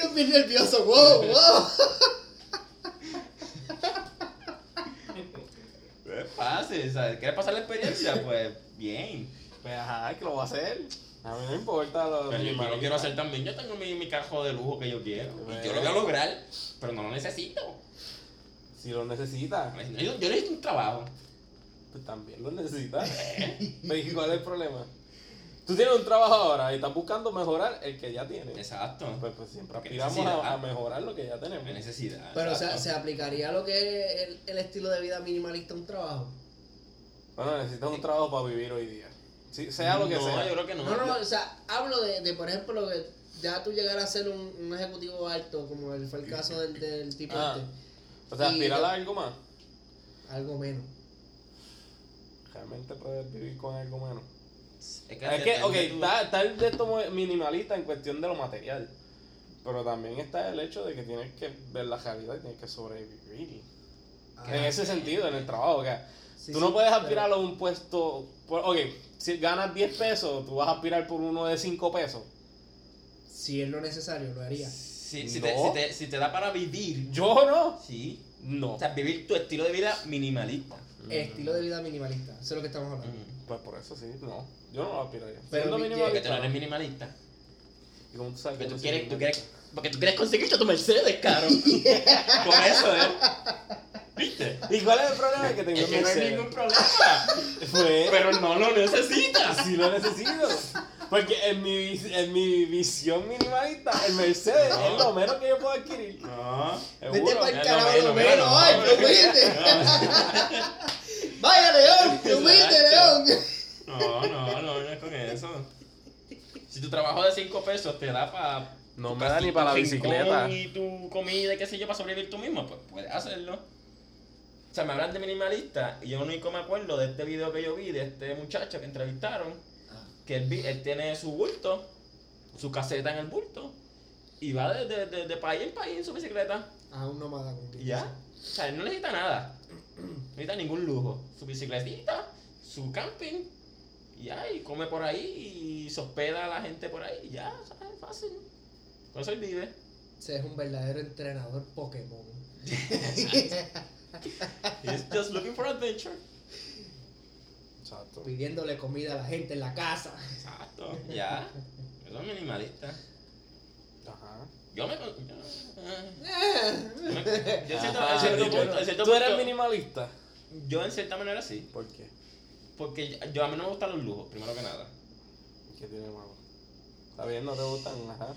ellos bien nerviosos, wow, wow. Es fácil, ¿sabes? ¿Quieres pasar la experiencia? Pues bien. Pues ajá, que lo voy a hacer. A mí no importa lo Pero yo, lo quiero hacer también. Yo tengo mi, mi carro de lujo que yo quiero. Y yo lo voy a lograr, pero no lo necesito. Si lo necesitas, Yo, yo necesito un trabajo. pues también lo necesitas. ¿y cuál es el problema? Tú tienes un trabajo ahora y estás buscando mejorar el que ya tienes. Exacto. Pues, pues siempre Porque aspiramos a, a mejorar lo que ya tenemos. Hay necesidad. Pero o sea, exacto. ¿se aplicaría lo que es el, el estilo de vida minimalista a un trabajo? Bueno, necesitas un trabajo para vivir hoy día. Sí, sea lo que no, sea. yo creo que no. No, no, o sea, hablo de, de por ejemplo, que ya tú llegar a ser un, un ejecutivo alto, como el- fue el caso del, del tipo Ah. este, O sea, aspirar a algo más. algo menos. Realmente puedes vivir con algo menos. Es Es que, ok, de tu- está, está el de esto muy minimalista en cuestión de lo material. Pero también está el hecho de que tienes que ver la realidad y tienes que sobrevivir. en ese sentido, en el trabajo. que Sí, tú sí, no puedes pero- aspirar a un puesto. por- ok, si ganas 10 pesos, tú vas a aspirar por uno de 5 pesos. Si es lo necesario, lo haría. Si, si, No. te, si, te, si te da para vivir, Yo no. sí. No. O sea, vivir tu estilo de vida minimalista. Estilo de vida minimalista, eso es lo que estamos hablando. Mm. Pues por eso sí, no. Yo no lo aspiraría. Pero mi- Porque minimalista. tú no eres minimalista. ¿Y cómo tú sabes Porque que tú quieres, tú quieres, porque tú quieres conseguirte tu Mercedes, caro. Por eso, ¿eh? ¿Viste? ¿Y cuál es el problema? Que tengo Es que no hay ningún problema. Pues, Pero no lo necesitas. sí lo necesito. Porque en mi, en mi visión minimalista, el Mercedes No. es lo menos que yo puedo adquirir. No. Vete para el carajo, lo menos, menos, no, ay, qué humilde. Vaya León, Exacto. León. No, no, no vengas con eso. Si tu trabajo de 5 pesos te da para. No me da ni para la bicicleta. Y tu comida y qué sé yo para sobrevivir tú mismo, pues puedes hacerlo. O sea, me hablan de minimalista y yo único me acuerdo de este video que yo vi de este muchacho que entrevistaron. Que él, tiene su bulto, su caseta en el bulto. Y va de, de, de, de país en país en su bicicleta. A un nómada con Y ya. O sea, él no necesita nada. No necesita ningún lujo. Su bicicletita, su camping. Y ya, y come por ahí y se hospeda a la gente por ahí. Y ya, ¿sabes? Fácil. Con eso él vive. Ese es un verdadero entrenador Pokémon. He's just looking for adventure. Exacto. Pidiéndole comida a la gente en la casa. Exacto. Ya. Eso es minimalista. Ajá. Yo me. Yo, yo yo en cierto- Ajá, en cierto yo- punto- en cierto ¿Tú eres minimalista? Yo en cierta manera sí. ¿Por qué? Porque yo, a mí no me gustan los lujos, primero que nada. ¿Qué tiene malo? Está bien, no te gustan, ajá.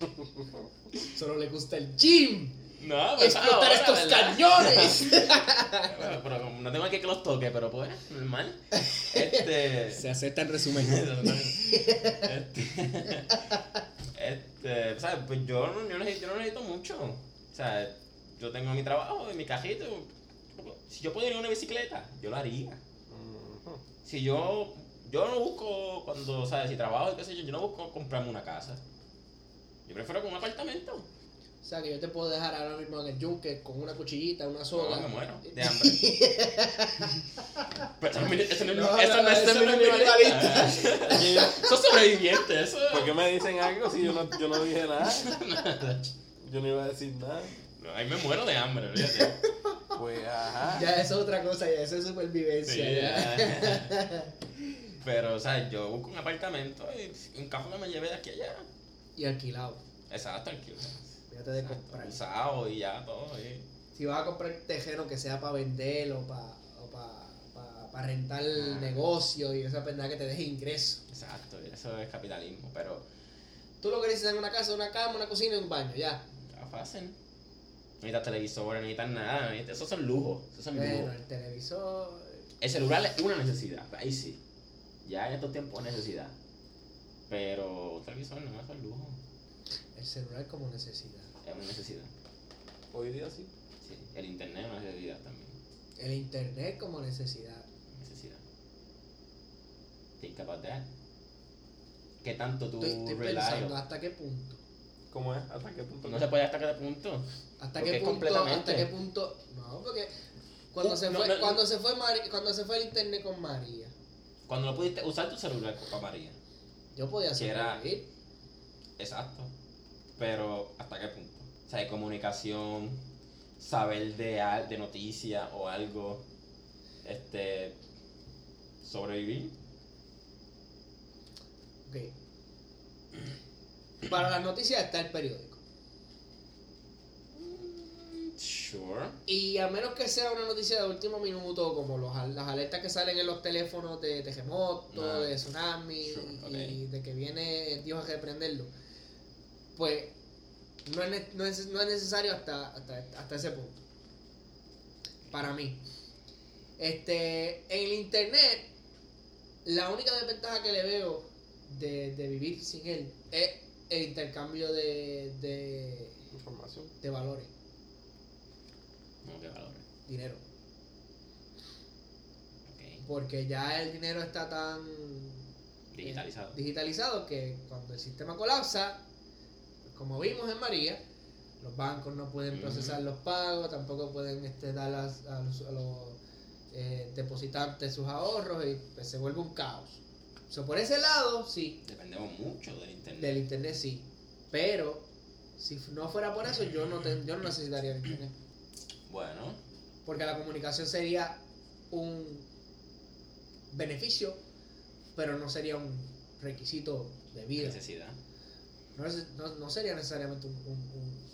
Solo le gusta el gym. No, pues ¡Explotar ahora, estos ¿verdad? cañones! Bueno, pero como no tengo aquí que los toque, pero pues, normal. Este. Se acepta en resumen. este, este, ¿sabes? Pues yo, no- yo, no necesito, yo no necesito mucho. O sea, yo tengo mi trabajo y mi cajito. Si yo pudiera ir en una bicicleta, yo lo haría. Si yo, yo no busco, cuando, ¿sabes? Si trabajo y qué sé yo, yo no busco comprarme una casa. Yo prefiero con un apartamento. O sea, que yo te puedo dejar ahora mismo en el yunque con una cuchillita, una No, soga. me muero de hambre. Pero eso no eso no es, No, eso no, no es eso no minimalista. Eso es sobreviviente, eso. ¿Por qué me dicen algo si yo no, yo no dije nada? Yo no iba a decir nada. No, ahí me muero de hambre, fíjate. Pues, ajá. Ya eso es otra cosa, ya eso es supervivencia. Sí, ya. ya. Pero, o sea, yo busco un apartamento y un carro que me lleve de aquí a allá. Y alquilado. Exacto, tranquilo. Fíjate de Exacto, comprar. Usado y ya todo. y- Si vas a comprar terreno que sea para vender o para o pa, pa- pa rentar Ah. negocio y esa pendeja que te deje ingreso. Exacto, eso es capitalismo, pero Tú lo que necesitas es una casa, una cama, una cocina y un baño, ya. ya fácil. No necesitas televisor, no necesitas nada, no necesitas- esos son lujos, esos son Bueno, lujos. el televisor. El celular es una necesidad, ahí sí. Ya en estos tiempos es necesidad. Pero un televisor no es un lujo, El celular como necesidad. es una necesidad. Hoy día sí. Sí, el internet es una necesidad también. El internet como necesidad. Necesidad. Think about that. ¿Qué tanto tú Estoy, estoy pensando hasta qué punto. ¿Cómo es? ¿Hasta qué punto? No se puede hasta qué punto. ¿Hasta qué punto? completamente- ¿Hasta qué punto? No, porque cuando Uh, se no, fue, no, cuando se fue Mari- cuando se fue el internet con María, Cuando no pudiste usar tu celular para María. yo podía Que era-. Exacto. Pero ¿hasta qué punto? O sea, de comunicación, saber de, al- de noticias o algo, este, sobrevivir. Ok. Para las noticias está el periódico. Sure. Y a menos que sea una noticia de último minuto, como los, las alertas que salen en los teléfonos de terremoto, Ah, de tsunami sure, y de que viene Dios a reprenderlo, pues no es, no es, no es necesario hasta, hasta, hasta ese punto. Para mí. Este, en el internet, la única desventaja que le veo de, de vivir sin él es el intercambio de, de, Información. de valores, No, qué valores. dinero. Ok. Porque ya el dinero está tan Digitalizado. eh, digitalizado que cuando el sistema colapsa, pues, como vimos en María, los bancos no pueden procesar los pagos, tampoco pueden este, dar las- a los, a los, eh, depositantes sus ahorros y pues, se vuelve un caos. So, por ese lado, sí, Dependemos mucho del internet. del internet sí, pero si no fuera por eso, yo no, ten- yo no necesitaría el internet. Bueno, Porque la comunicación sería un beneficio, pero no sería un requisito de vida. necesidad. No, no- no sería necesariamente un- un- un-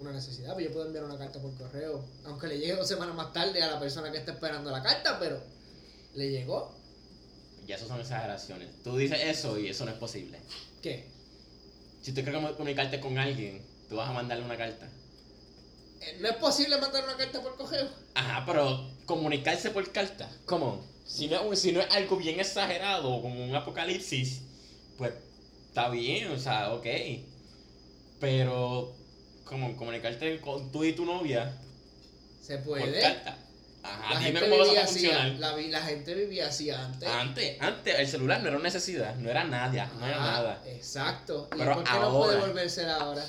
una necesidad. Pero yo puedo enviar una carta por correo, aunque le llegue dos semanas más tarde a la persona que está esperando la carta, pero le llegó. Ya eso son exageraciones. Tú dices eso y eso no es posible. ¿Qué? Si tú quieres comunicarte con alguien, tú vas a mandarle una carta. Eh, ¿No es posible mandar una carta por correo? Ajá, pero comunicarse por carta. ¿Cómo? Si no, si no es algo bien exagerado, como un apocalipsis, pues está bien, o sea, ok. Pero, como comunicarte con tú y tu novia Se por puede. carta. Ajá, La dime gente, cómo vas así, la, la gente vivía así antes. Antes, antes, el celular no era una necesidad, no era nada, no era Ah, nada. Exacto. ¿Y Pero por qué no puede ahora- volverse ahora?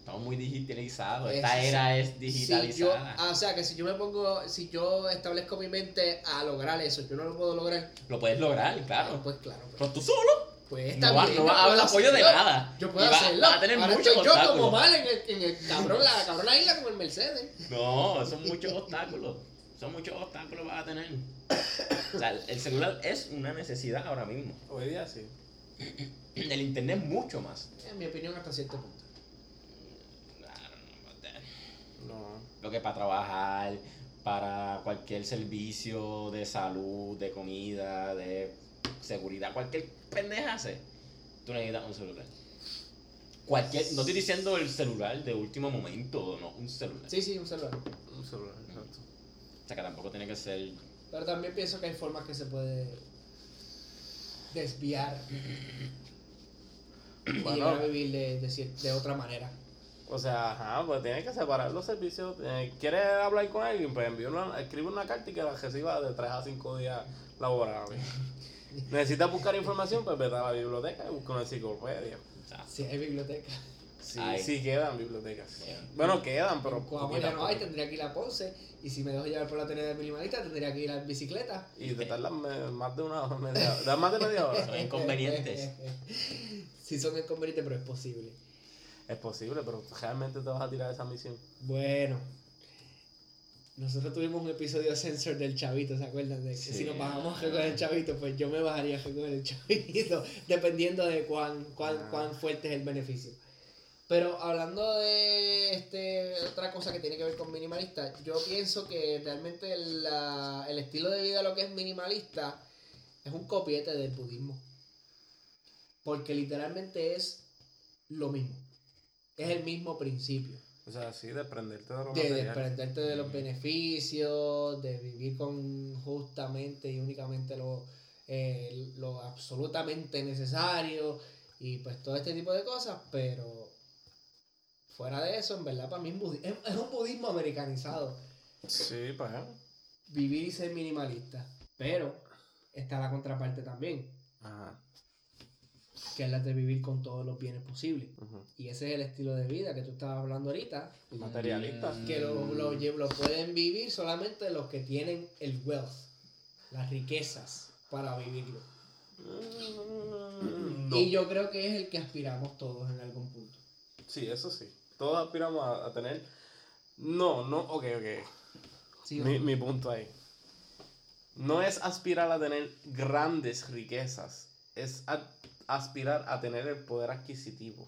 Estamos muy digitalizados, Es- esta era es Si yo, digitalizada. ah, o sea, que si yo me pongo, si yo establezco mi mente a lograr eso, yo no lo puedo lograr. Lo puedes lograr, claro. Pues claro. Pues, Pero tú solo, pues no también, no va a haber puedo apoyo de nada. Yo puedo va- hacerlo. vas a tener Ahora muchos estoy yo como mal en el, en el cabrón, la cabrona isla como el Mercedes. No, son muchos obstáculos. Son muchos obstáculos que vas a tener. O sea, el celular es una necesidad ahora mismo. Hoy día sí. El internet mucho más. En mi opinión, hasta cierto punto. No. Lo que para trabajar, para cualquier servicio de salud, de comida, de seguridad, cualquier pendeja hace, tú necesitas un celular. Cualquier, no estoy diciendo el celular de último momento, no, un celular. Sí, sí, un celular. Un celular. O sea que tampoco tiene que ser. Pero también pienso que hay formas que se puede desviar y Bueno. llegar a vivir de, de, otra manera. O sea, ajá, pues tienes que separar los servicios. Eh, ¿Quieres hablar con alguien? Pues envíe una, escribe una carta y que la reciba de 3 a 5 días laborables. Necesitas buscar información, pues vete a la biblioteca y busca una enciclopedia. Si hay biblioteca. Sí, Ay. sí quedan bibliotecas. Bueno, quedan, pero poquitas, ya no hay, tendría que ir a Ponce. Y si me dejo llevar por la de minimalista, tendría que ir a bicicleta. Y te tardan me- más de una media hora. ¿Da más de media hora? son inconvenientes. sí son inconvenientes, pero es posible. Es posible, pero realmente te vas a tirar esa misión. Bueno. Nosotros tuvimos un episodio sensor del chavito, ¿se acuerdan? De que Sí. si nos bajamos a recoger el chavito, pues yo me bajaría a recoger el chavito, dependiendo de cuán, cuán, Ah. cuán fuerte es el beneficio. Pero hablando de este otra cosa que tiene que ver con minimalista, yo pienso que realmente la- el estilo de vida lo que es minimalista es un copiete del budismo. Porque literalmente es lo mismo. Es el mismo principio O sea, sí, desprenderte de lo de desprenderte de los beneficios, de vivir con justamente y únicamente lo, eh, lo absolutamente necesario y pues todo este tipo de cosas, pero fuera de eso, en verdad para mí es, budi- es, es un budismo americanizado, Sí, pues. ¿eh? vivir y ser minimalista, pero está la contraparte también, Ajá. que es la de vivir con todos los bienes posibles. Y ese es el estilo de vida que tú estabas hablando ahorita, Materialista. que lo, lo, lle- lo pueden vivir solamente los que tienen el wealth, las riquezas para vivirlo. Mm, no. Y yo creo que es el que aspiramos todos en algún punto. Sí, eso sí. Todos aspiramos a, a tener. No, no, ok, ok. ¿Sí o Mi, mi punto ahí. No es aspirar a tener grandes riquezas, es a- aspirar a tener el poder adquisitivo.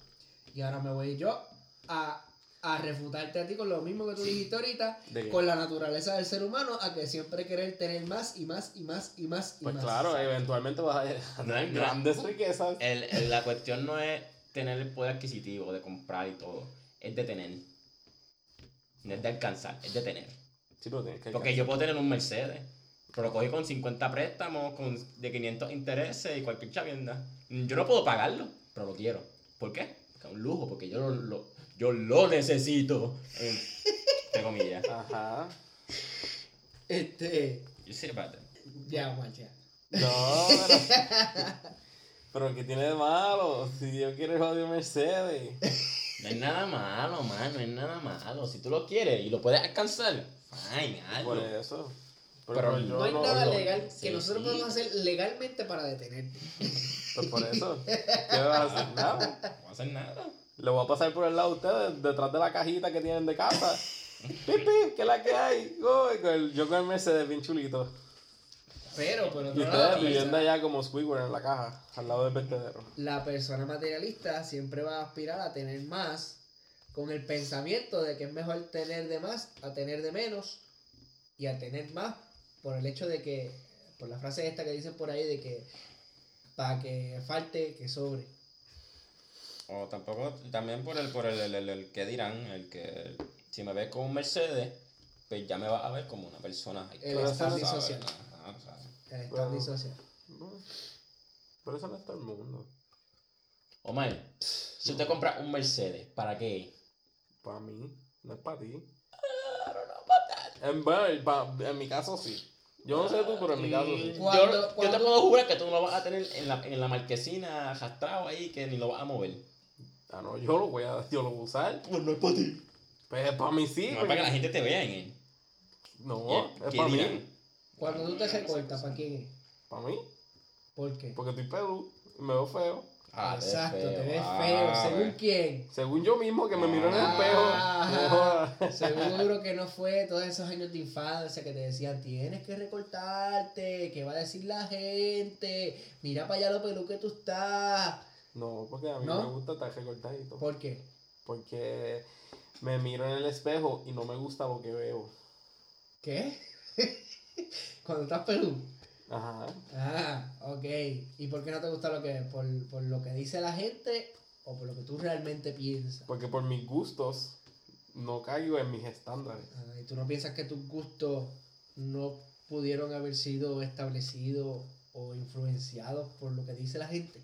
Y ahora me voy yo a, a refutarte a ti con lo mismo que tú dijiste ahorita, con la naturaleza del ser humano, a que siempre querer tener más y más y más y más y Pues más. claro, eventualmente vas a tener es- grandes riquezas. El- el- la cuestión no es tener el poder adquisitivo de comprar y todo, es de tener. No es de alcanzar, es de tener. Sí, pero tienes que Porque yo puedo tener un Mercedes, pero lo cogí con 50 préstamos, con de 500 intereses y cualquier chavienda. Yo no puedo pagarlo, pero lo quiero. ¿Por qué? Porque es un lujo, porque yo lo, lo- yo lo necesito. Entre comillas. Ajá. Este, You see about that? ya. No, pero. pero ¿qué tiene de malo? Si yo quiero el odio Mercedes. No es nada malo, man, no es nada malo. Si tú lo quieres y lo puedes alcanzar, fine, hazlo. Por eso. Pero No hay nada lo- legal que sí, nosotros sí. podemos hacer legalmente para detenerte. Pues por eso. ¿Qué vas a hacer? Nada. No va a hacer nada. Le voy a pasar por el lado de ustedes, detrás de la cajita que tienen de casa. Pipi, ¿qué es la que hay? Uy, con el- yo con el Mercedes bien chulito. Pero, por Y otro lado, ustedes la viviendo persona- allá como Squidward en la caja, al lado del vertedero. la persona materialista siempre va a aspirar a tener más con el pensamiento de que es mejor tener de más a tener de menos y a tener más por el hecho de que, por la frase esta que dicen por ahí de que para que falte, que sobre. O tampoco, también por el, por el, el, el- el que dirán, el que si me ves con un Mercedes, pues ya me vas a ver como una persona. El social. El Bueno. No, Pero eso no es todo el mundo. Omar, si usted compra un Mercedes, ¿para qué? Para mí, no es para ti. En, en mi caso sí. Yo no sé tú, pero en mi caso sí. Yo, yo te puedo jurar que tú no lo vas a tener en la, en la marquesina arrastrado ahí, que ni lo vas a mover. Ah, no, yo lo voy a, yo lo voy a usar. Pues no es para ti. Pues para mí sí. No es para que la gente te vea en él. No, ¿Y es para dirán? mí. Cuando tú te recortas, ¿para quién es? Para mí. ¿Por qué? Porque estoy pedo y me veo feo. Ah, Exacto, te ves Ah, feo. ¿Según quién? Según yo mismo que me miro en el Ah, espejo. Seguro que no fue todos esos años de infancia que te decían tienes que recortarte, ¿qué va a decir la gente? Mira para allá lo pelú que tú estás. No, porque a mí ¿No? me gusta estar recortadito. ¿Por qué? Porque me miro en el espejo y no me gusta lo que veo. ¿Qué? Cuando estás pelú. Ajá. Ah, ok. ¿Y por qué no te gusta lo que por, por lo que dice la gente o por lo que tú realmente piensas. Porque por mis gustos no caigo en mis estándares. Ah, y tú no piensas que tus gustos no pudieron haber sido establecidos o influenciados por lo que dice la gente.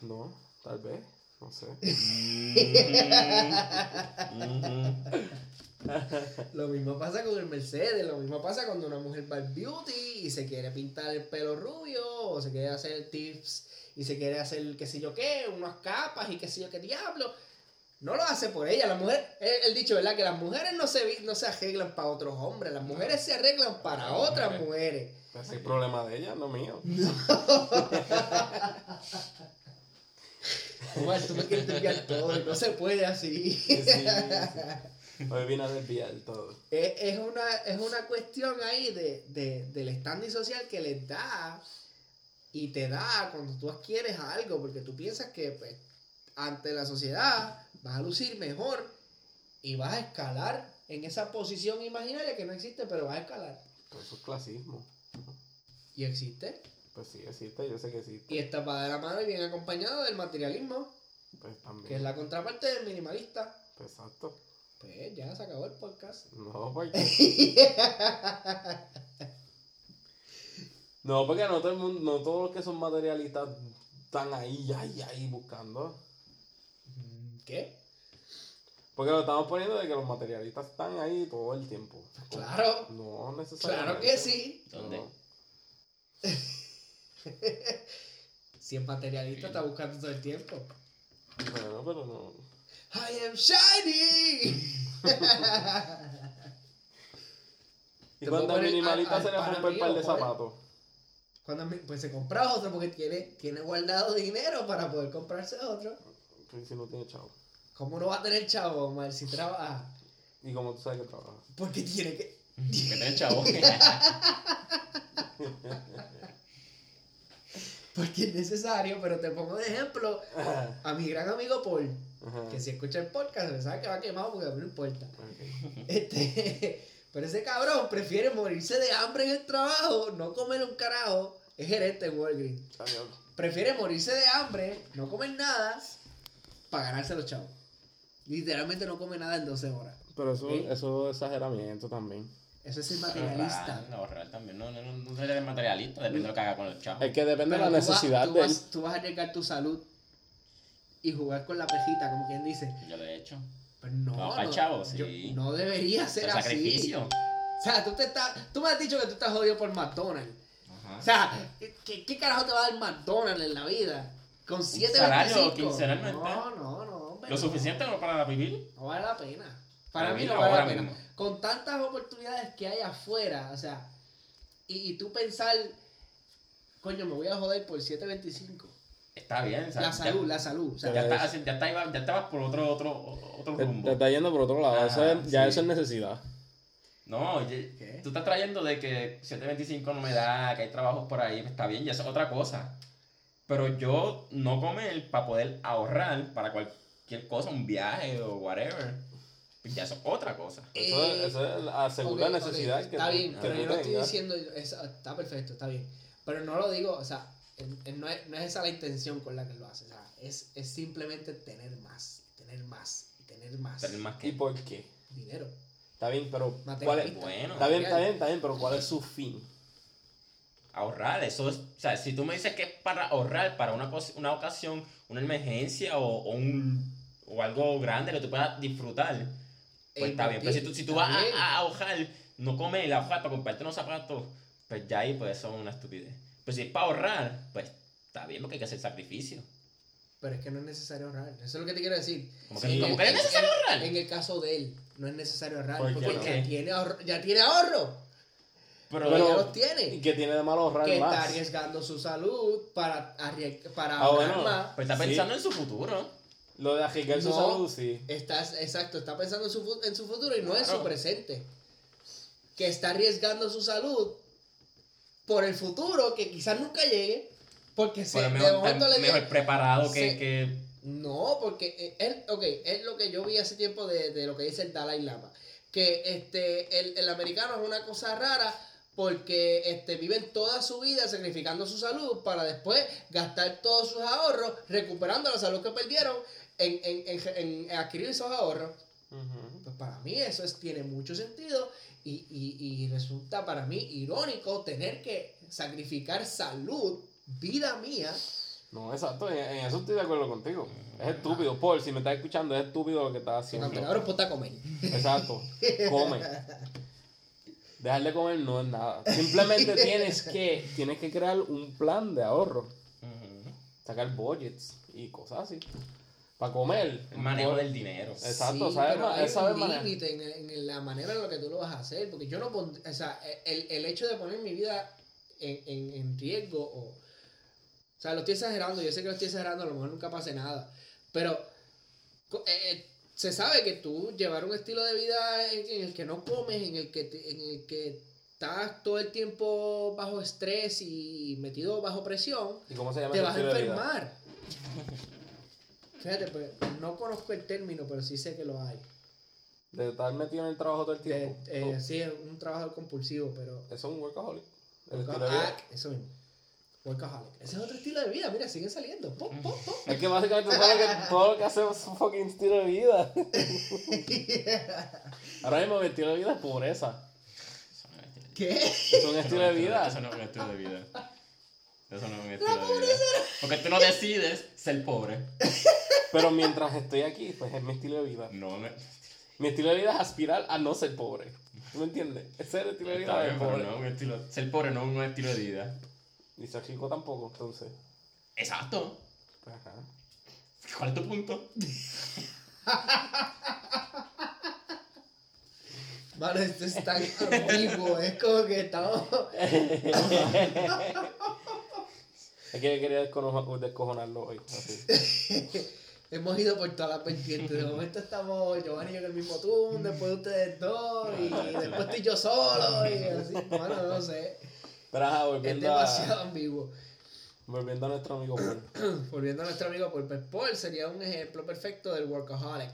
No, tal vez, no sé. Lo mismo pasa con el Mercedes, lo mismo pasa cuando una mujer va al beauty y se quiere pintar el pelo rubio, o se quiere hacer tips y se quiere hacer qué sé yo qué, unas capas y qué sé yo qué diablo. No lo hace por ella, la mujer, el, el dicho, ¿verdad? Que las mujeres no se, no se arreglan para otros hombres, las mujeres se arreglan para otras mujeres. Ese es el problema de ella, no mío. Omar, tú me quieres todo, no se puede así. Sí, sí, sí. Hoy a desviar todo. Es, es una, es una cuestión ahí de, de- del standing social que les da y te da cuando tú adquieres algo, porque tú piensas que pues, ante la sociedad vas a lucir mejor y vas a escalar en esa posición imaginaria que no existe, pero vas a escalar. Pues eso es clasismo. Y existe. Pues sí, existe, yo sé que existe. Y está para de la mano y bien acompañado del materialismo, Pues también. que es la contraparte del minimalista. Pues exacto. Pues ya se acabó el podcast. No, porque. No, porque no todo el mundo, no todos los que son materialistas están ahí, ahí, ahí buscando. ¿Qué? Porque lo estamos poniendo de que los materialistas están ahí todo el tiempo. Claro. No necesariamente. Claro que sí. ¿Dónde? No. Si es materialista, está buscando todo el tiempo. Bueno, pero no. I am shiny. Y cuando minimalista al- se le rompe el par de joder. zapatos. Cuando pues se compra otro porque tiene, tiene guardado dinero para poder comprarse otro. Pues si no tiene chavo. ¿Cómo no va a tener chavo, Omar, si trabaja? Y como tú sabes que trabaja. Porque tiene que. Que te chavo. Porque es necesario, pero te pongo de ejemplo a mi gran amigo Paul, Ajá. que si escucha el podcast, se sabe que va quemado porque no importa. Ok. Este, pero ese cabrón prefiere morirse de hambre en el trabajo, no comer un carajo. Es gerente en Walgreens. Adiós. Prefiere morirse de hambre, no comer nada, para ganarse los chavos. Literalmente no come nada en 12 horas. Pero eso, ¿Eh? eso es exageramiento también. Eso es el materialista. Ahorrar, ahorrar también. No, no, no, no materialista, depende de lo que haga con los chavos. Es que depende de la tú vas- necesidad tú de él. vas, tú vas a arriesgar tu salud y jugar con la pejita, como quien dice. Yo lo he hecho. Pero no, No, chavo, yo- sí. no debería ser El así. sacrificio. O sea, tú, te estás, tú me has dicho que tú estás jodido por McDonald's. Ajá. O sea, ¿qué, qué carajo te va a dar McDonald's en la vida? Con 7.25. salario quincenalmente. No, no, no. hombre, lo suficiente para vivir. No vale la pena. Para Para mí mí no vale la pena. mismo. Con tantas oportunidades que hay afuera, o sea, y, y tú pensar, coño, me voy a joder por 7.25. Está bien. o sea, La ya- salud, la salud. O sea, Ya, Ya estás, es. ya, está- ya, ya estabas por otro, otro, otro Te, rumbo. te está yendo por otro lado. Ah, eso es- ya sí. eso es necesidad. No, oye, ¿Qué? tú estás trayendo de que 725 no me da, que hay trabajos por ahí, está bien, ya eso es otra cosa. Pero yo no comer para poder ahorrar para cualquier cosa, un viaje o whatever, pues ya eso es otra cosa. Eso, Eh, es, eso es la segunda Ok, ok, necesidad que Está tú- bien, que pero yo no estoy diciendo, eso, está perfecto, está bien. Pero no lo digo, o sea, no, es, no es esa la intención con la que lo hace. O sea, es, es simplemente tener más, tener más, y tener más Tener más ¿Y que... por qué? dinero. Está bien, pero ¿cuál es? Bueno. Está bien, está bien, está bien, pero ¿cuál es su fin? Ahorrar, eso es, o sea, si tú me dices que es para ahorrar, para una, una ocasión, una emergencia o, o un, o algo grande que tú puedas disfrutar, pues está bien. Pero si tú, si tú vas a, a ahorrar, no comer, ahorrar para comprarte unos zapatos, pues ya ahí pues eso es una estupidez. Pero si es para ahorrar, pues está bien porque hay que hacer sacrificio. Pero es que no es necesario ahorrar. Eso es lo que te quiero decir. Como que, Sí. como que es necesario ahorrar. En el caso de él, no es necesario ahorrar. ¿Por qué porque no? ya, tiene ahorro, ya tiene ahorro. Pero, Pero ya Pero- los tiene. ¿Y qué tiene de malo ahorrar que está más? arriesgando su salud para, para Ah, ahorrar bueno. más. pues está Sí. pensando en su futuro. Lo de arriesgar su No. salud, sí. Está, exacto, está pensando en su, en su futuro y no en su Claro. presente. Que está arriesgando su salud por el futuro que quizás nunca llegue. Porque se, Pero mejor, le preparado que, que No, porque eh, él, ok, es lo que yo vi hace tiempo de, de lo que dice el Dalai Lama. Que este, el, el americano es una cosa rara porque este, viven toda su vida sacrificando su salud para después gastar todos sus ahorros recuperando la salud que perdieron en, en, en, en adquirir esos ahorros. Pues para mí eso es, tiene mucho sentido y, y, y resulta para mí irónico tener que sacrificar salud, vida mía, No, exacto, en, en eso estoy de acuerdo contigo. Es estúpido, Paul, si me estás escuchando, es estúpido lo que estás haciendo. ahora ponte a comer. Exacto, come. Dejar de comer no es nada. Simplemente tienes que, tienes que crear un plan de ahorro. Sacar budgets y cosas así. Para comer. El manejo Por- del dinero. Exacto, Sí, ¿sabes? hay es saber un manejar. límite en, el- en la manera en la que tú lo vas a hacer, porque yo no pon- o sea, el, el hecho de poner mi vida en, en, en riesgo o, o sea, lo estoy exagerando, yo sé que lo estoy exagerando, a lo mejor nunca pase nada, pero eh, eh, se sabe que tú llevar un estilo de vida en, en el que no comes, en el que te- en el que estás todo el tiempo bajo estrés y metido bajo presión, ¿Y cómo se llama te vas a estilo de vida? enfermar. Fíjate, pues no conozco el término, pero sí sé que lo hay. De estar metido en el trabajo todo el De- tiempo. eh, No, sí, es un trabajo compulsivo, pero. Eso es un workaholic. El estilo de vida. Workaholic, eso mismo. Workaholic. Ese es otro estilo de vida, mira, siguen saliendo. Pop, pop, pop. Es que básicamente todo lo que, todo lo que hacemos es un fucking estilo de vida. Ahora mismo mi estilo de vida es pobreza. ¿Qué? Es un estilo de vida. Eso no es un estilo de vida. Eso no es un estilo de vida. Porque tú no decides ser pobre. Pero mientras estoy aquí, pues es mi estilo de vida. No, no. Mi estilo de vida es aspirar a no ser pobre. ¿Tú me entiendes? Ese es el estilo de vida pobre. no un estilo. Ser pobre no es un estilo de vida. Y ser rico tampoco, entonces. Exacto. Pues ajá. ¿Cuál es tu punto? Mano, esto es tan ambiguo, es como que estamos. Es que quería descojonarlo hoy. Así. Hemos ido por todas las vertientes. De momento estamos Giovanni y yo en el mismo turno, después ustedes dos, y después estoy yo solo, y así. Bueno, no sé. Pero ajá, Es volviendo demasiado a, ambiguo. volviendo a nuestro amigo Paul. Volviendo a nuestro amigo Paul, pues Paul sería un ejemplo perfecto del workaholic.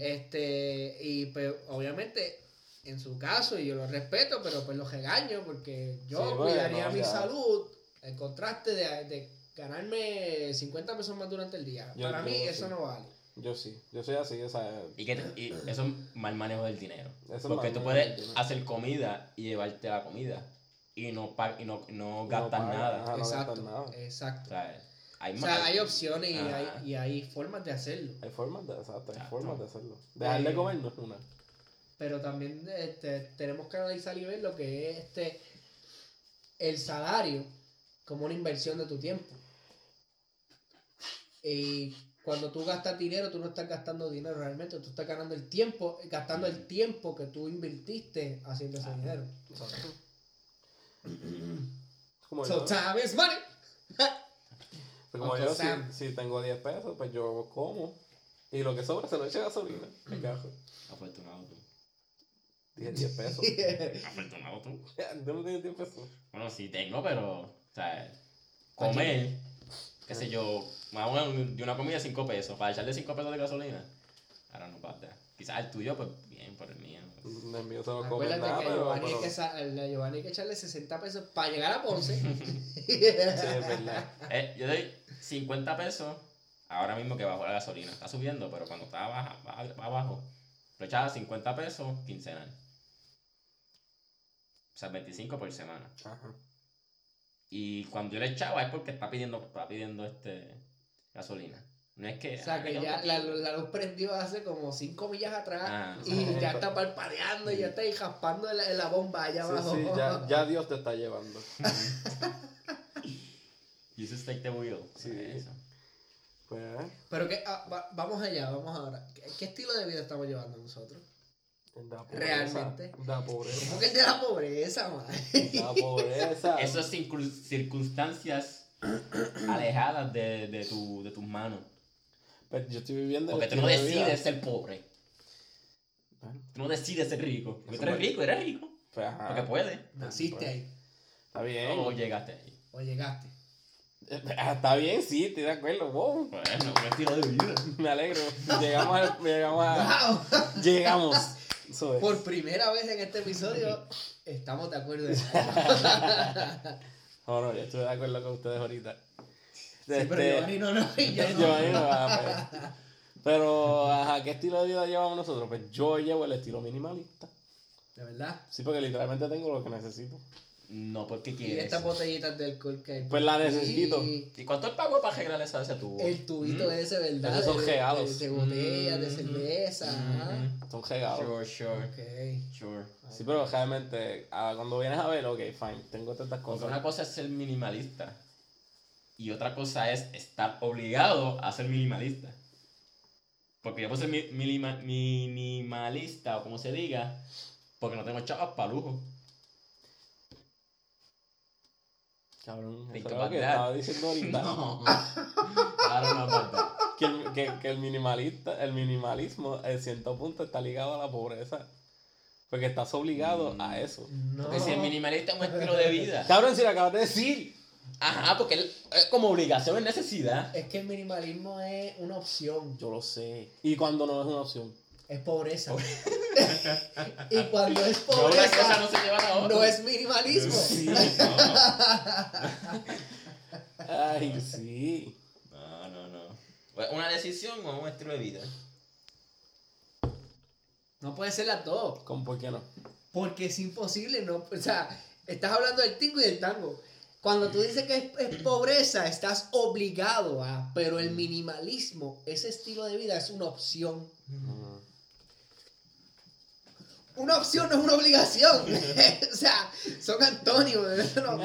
Este, y pues obviamente, en su caso, y yo lo respeto, pero pues lo regaño porque yo Sí, bueno, cuidaría mi salud, el contraste de, de ganarme 50 pesos más durante el día. Yo- Para yo mí sí. eso no vale. Yo sí, yo soy así, o sea, Y, que te- y eso es mal manejo del dinero. Eso Porque tú puedes hacer comida y llevarte la comida. Y no, pa- y no, no gastar nada. ajá. no exacto, gastar nada. O exacto. sea, hay O sea, hay opciones y hay, y hay formas de hacerlo. hay formas de, exacto, hay Exacto. formas de hacerlo. Dejar de Eh, comer no es una. Pero también este, tenemos que analizar y ver lo que es este el salario como una inversión de tu tiempo. Y cuando tú gastas dinero, tú no estás gastando dinero realmente, tú estás ganando el tiempo, gastando el tiempo que tú invertiste haciendo ese dinero. Exacto. Como So yo, time is money. como Uncle yo si, Sam. si tengo 10 pesos, pues yo como. Y lo que sobra se lo echa gasolina. Me cajo. Afortunado tú. Dije 10 pesos. Afortunado tú. Yo no tengo 10 pesos. Bueno, sí tengo, pero. O sea, comer. Qué sé yo. Vamos a un- de una comida 5 pesos. Para echarle 5 pesos de gasolina. Ahora no pasa. Quizás el tuyo, pues bien, por el mío. pues. El mío se no come Acuérdate nada, que a pero, Giovanni, pero- hay que Giovanni hay que echarle 60 pesos para llegar a Ponce. Sí, es verdad. Eh, yo doy 50 pesos ahora mismo que bajó la gasolina. Está subiendo, pero cuando estaba baja, baja- abajo, lo echaba 50 pesos quincenal. O sea, 25 por semana. Ajá. Y cuando yo le echaba es porque está pidiendo, está pidiendo este gasolina. No es que. O sea ah, que ya la, la luz prendió hace como 5 millas atrás Ah. y ya está parpadeando y ya está ahí jaspando en la, en la bomba allá Sí, abajo. sí, ya, ya Dios te está llevando. Jesus take the wheel. Sí. Eso. Pues, Pero que, ah, va- vamos allá, vamos ahora. ¿Qué, qué estilo de vida estamos llevando nosotros? Da pobreza. Realmente. Da pobreza. ¿Cómo que el de la pobreza, man? Da pobreza. Eso es circun- circunstancias alejadas de, de, tu, de tus manos. Pero yo estoy viviendo el Porque tú no de decides ser pobre. Bueno, Tú no decides ser rico. Porque tú eres rico, eres rico. Pues, ajá. Porque puedes. Naciste ahí Está bien. O llegaste ahí. o llegaste. Ah, Está bien, sí, estoy de acuerdo. Wow. Bueno, un estilo de vida. Me alegro. Llegamos a. Llegamos a ¡Wow! llegamos. Eso es. Por primera vez en este episodio estamos de acuerdo. en. No, no, yo estuve de acuerdo con ustedes ahorita. Sí, pero Giovanni no, no, y yo no. Giovanni no, ah, pues. Pero, ajá, ¿qué estilo de vida llevamos nosotros? Pues yo llevo el estilo minimalista. De verdad. Sí, porque literalmente tengo lo que necesito. No, porque Y quieres. estas botellitas de alcohol que hay. Pues la necesito. Y ¿Y cuánto el pago para arreglar esa ese tubo? el tubito ese, ¿verdad? Esos son De- regalos. De, de botellas, de Mm. cerveza. Mhm. Son regalos. Sure, sure, Ok. sure. Sí, pero realmente, ah, cuando vienes a ver, ok, fine, tengo tantas Porque cosas. una cosa es ser minimalista y otra cosa es estar obligado a ser minimalista. Porque yo puedo ser mi- minima- minimalista o como se diga, porque no tengo chavas para lujo. Cabrón, eso es lo que that. estaba diciendo ahorita. No. Claro, no, verdad. Que el, que, que el minimalista, el minimalismo en cierto punto está ligado a la pobreza. Porque estás obligado Mm. a eso. No. Porque si el minimalista es un estilo de vida. Cabrón, si lo acabas de decir. Ajá, porque él- es como obligación, es necesidad. Es que el minimalismo es una opción. Yo lo sé. Y cuando no es una opción. Es pobreza. y cuando es pobreza, no se lleva a la no es minimalismo. Sí. No. Ay, sí. No, no, no. ¿Una decisión o un estilo de vida? No puede ser las dos. ¿Cómo por qué no? Porque es imposible, no, o sea, estás hablando del tingo y del tango. Cuando tú dices que es, es pobreza, estás obligado a, pero el minimalismo, ese estilo de vida es una opción. Mm. Una opción no es una obligación. o sea, son antónimos. No,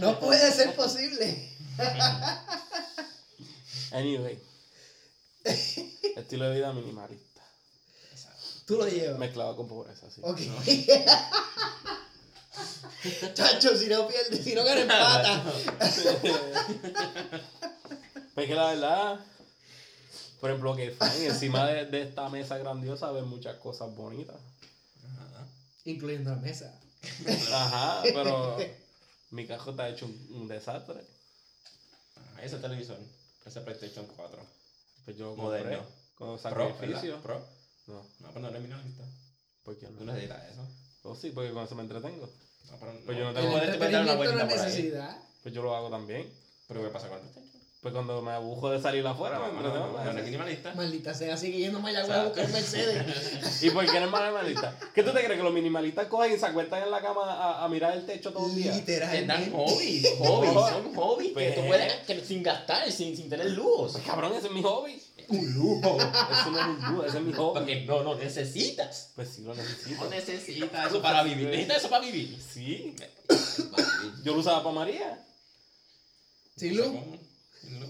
no puede ser posible. Anyway. Estilo de vida minimalista. Tú lo llevas. Mezclado con pobreza, sí. Ok. Chacho, si no pierdes, si no ganas empata. Pues que la verdad, por ejemplo, que fine, encima de, de esta mesa grandiosa ven muchas cosas bonitas. Incluyendo la mesa. Ajá, pero mi cajo está hecho un, un desastre. Ajá, Ese televisor, ese PlayStation 4. Pues yo lo compré Moderno. con Pro, sacrificio. ¿verdad? Pro. No, No, pero no eres minimalista. ¿por qué Tú no? necesitas eso. Oh, sí, porque con eso me entretengo. No, pero Pues no. yo no Tú tengo- tú puedes dar una es por ahí. necesidad. Pues yo lo hago también. Pero ¿qué pasa con el PlayStation? Pues cuando me abujo de salir afuera, me entretengo. no, minimalista. Maldita sea, sigue yendo a Mayagüez a buscar Mercedes. ¿Y por qué eres minimalista? ¿Qué tú te crees? ¿Que los minimalistas cogen y se acuestan en la cama a, a mirar el techo todo el día? Te dan Literalmente. hobbies, hobbies, son hobbies que tú Pues- puedes que sin gastar, sin, sin tener lujos. Pues cabrón, ese es mi hobby. Un lujo. Eso no es un lujo, ese es mi hobby. Porque no, no necesitas. Pues sí lo necesito. No necesitas eso para vivir. Necesitas eso para vivir. Sí. Yo lo usaba para María. Sin No.